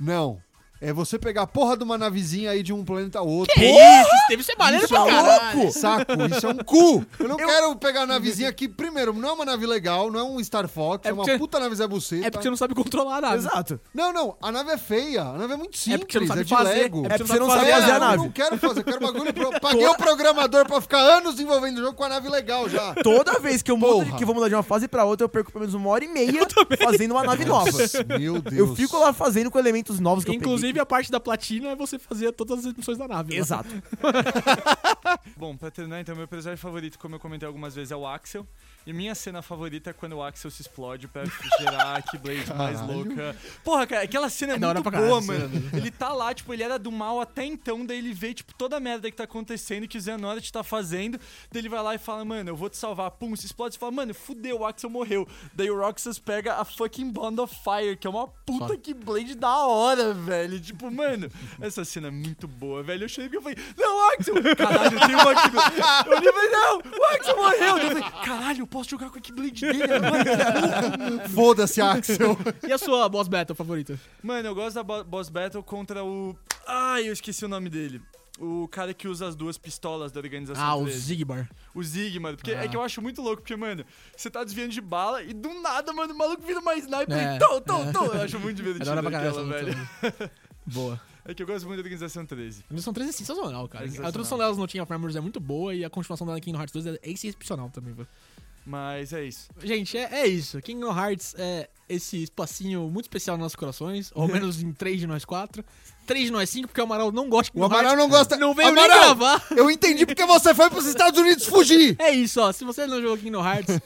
Não. É você pegar a porra de uma navezinha aí de um planeta a outro. Que isso? Isso deve ser maneiro Isso pra é um caralho. louco! Saco, isso é um cu! Eu não quero pegar a navezinha que, primeiro, não é uma nave legal, não é um Star Fox, É é, uma porque- puta nave Zé Buceta. É porque você não sabe controlar a nave. Exato. Não, não, a nave é feia, a nave é muito simples, É porque você não sabe de fazer. Lego. É porque você não sabe É, fazer a eu nave. não quero fazer, eu quero bagulho. Pro... Paguei o programador pra ficar anos desenvolvendo o jogo com a nave legal já. Toda vez que eu, mudo, que eu vou mudar de uma fase pra outra, eu perco pelo menos uma hora e meia fazendo uma nave nova. Meu Deus. Eu fico lá fazendo com elementos novos que Inclusive, a parte da platina é você fazer todas as missões da nave. né? Exato. Bom, pra terminar, então, meu personagem favorito, como eu comentei algumas vezes, é o Axel. E minha cena favorita é quando o Axel se explode pra gerar a Keyblade mais louca. Porra, cara, aquela cena é, É muito boa, caralho, mano. Ele tá lá, tipo, ele era do mal até então, daí ele vê, tipo, toda a merda que tá acontecendo, que o Xehanort tá fazendo. Daí ele vai lá e fala, mano, eu vou te salvar. Pum, se explode e fala, mano, fudeu, o Axel morreu. Daí o Roxas pega a fucking Bond of Fire, que é uma puta Só. Keyblade da hora, velho. Tipo, mano, essa cena é muito boa, velho. Eu cheguei e eu falei, não, Axel! Caralho, tem uma Keyblade. Eu falei, não, o Axel morreu. Eu falei, caralho, posso jogar com a Keyblade dele agora? Foda-se, Axel. E a sua boss battle favorita? Mano, eu gosto da bo- boss battle contra o. Ai, eu esqueci o nome dele. O cara que usa as duas pistolas da organização. Ah, o 13. Zigbar. O Zig, mano. Porque Ah. é que eu acho muito louco, porque, mano, você tá desviando de bala e do nada, mano, o maluco vira mais sniper É, e tô, tô, é. tô. Eu acho muito É divertido caralho aquela, velho. Boa. É que eu gosto muito da organização 13. A Missão 3 é sensacional, cara. É A sensacional. introdução delas no Team of Armors é muito boa e a continuação dela em Kingdom Hearts 2 é excepcional também, velho. Mas é isso. Gente, é, é isso. Kingdom Hearts é esse espacinho muito especial nos nossos corações, ou menos em três de nós quatro. Três de nós cinco, porque o Amaral não gosta de O Amaral não gosta. Não veio Amaral, nem gravar. Eu entendi porque você foi pros Estados Unidos fugir. É isso, ó. Se você não jogou Kingdom Hearts,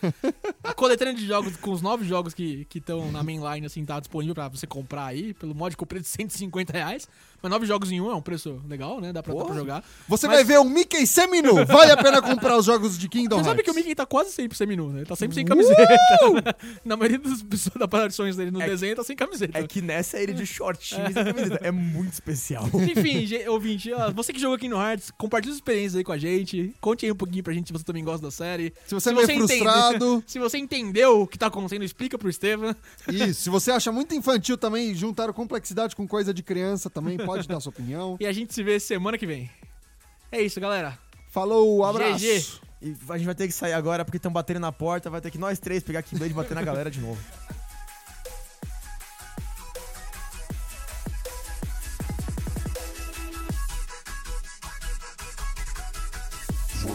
a coletânea de jogos com os nove jogos que estão na mainline, assim, tá disponível pra você comprar aí, pelo módico preço de 150 reais. Mas nove jogos em um é um preço legal, né? Dá pra, dá pra jogar. Você Mas- vai ver um Mickey seminu. Vale a pena comprar os jogos de Kingdom Você Hearts. sabe que o Mickey tá quase sempre seminu, né? Ele tá sempre sem camiseta. Na maioria das pessoas das aparições dele no É- desenho, tá sem camiseta. É que nessa ele de shortinhos e camiseta. É muito especial. Enfim, ouvinte, ó, você que jogou Kingdom Hearts, compartilha suas experiências aí com a gente. Conte aí um pouquinho pra gente se você também gosta da série. Se você é Se meio você entende- frustrado. Se você entendeu o que tá acontecendo, explica pro Estevam. Isso, se você acha muito infantil também, juntaram complexidade com coisa de criança também, pode dar sua opinião. E a gente se vê semana que vem. É isso, galera. Falou, abraço. GG. E a gente vai ter que sair agora porque estão batendo na porta. Vai ter que nós três pegar aqui e bater na galera de novo.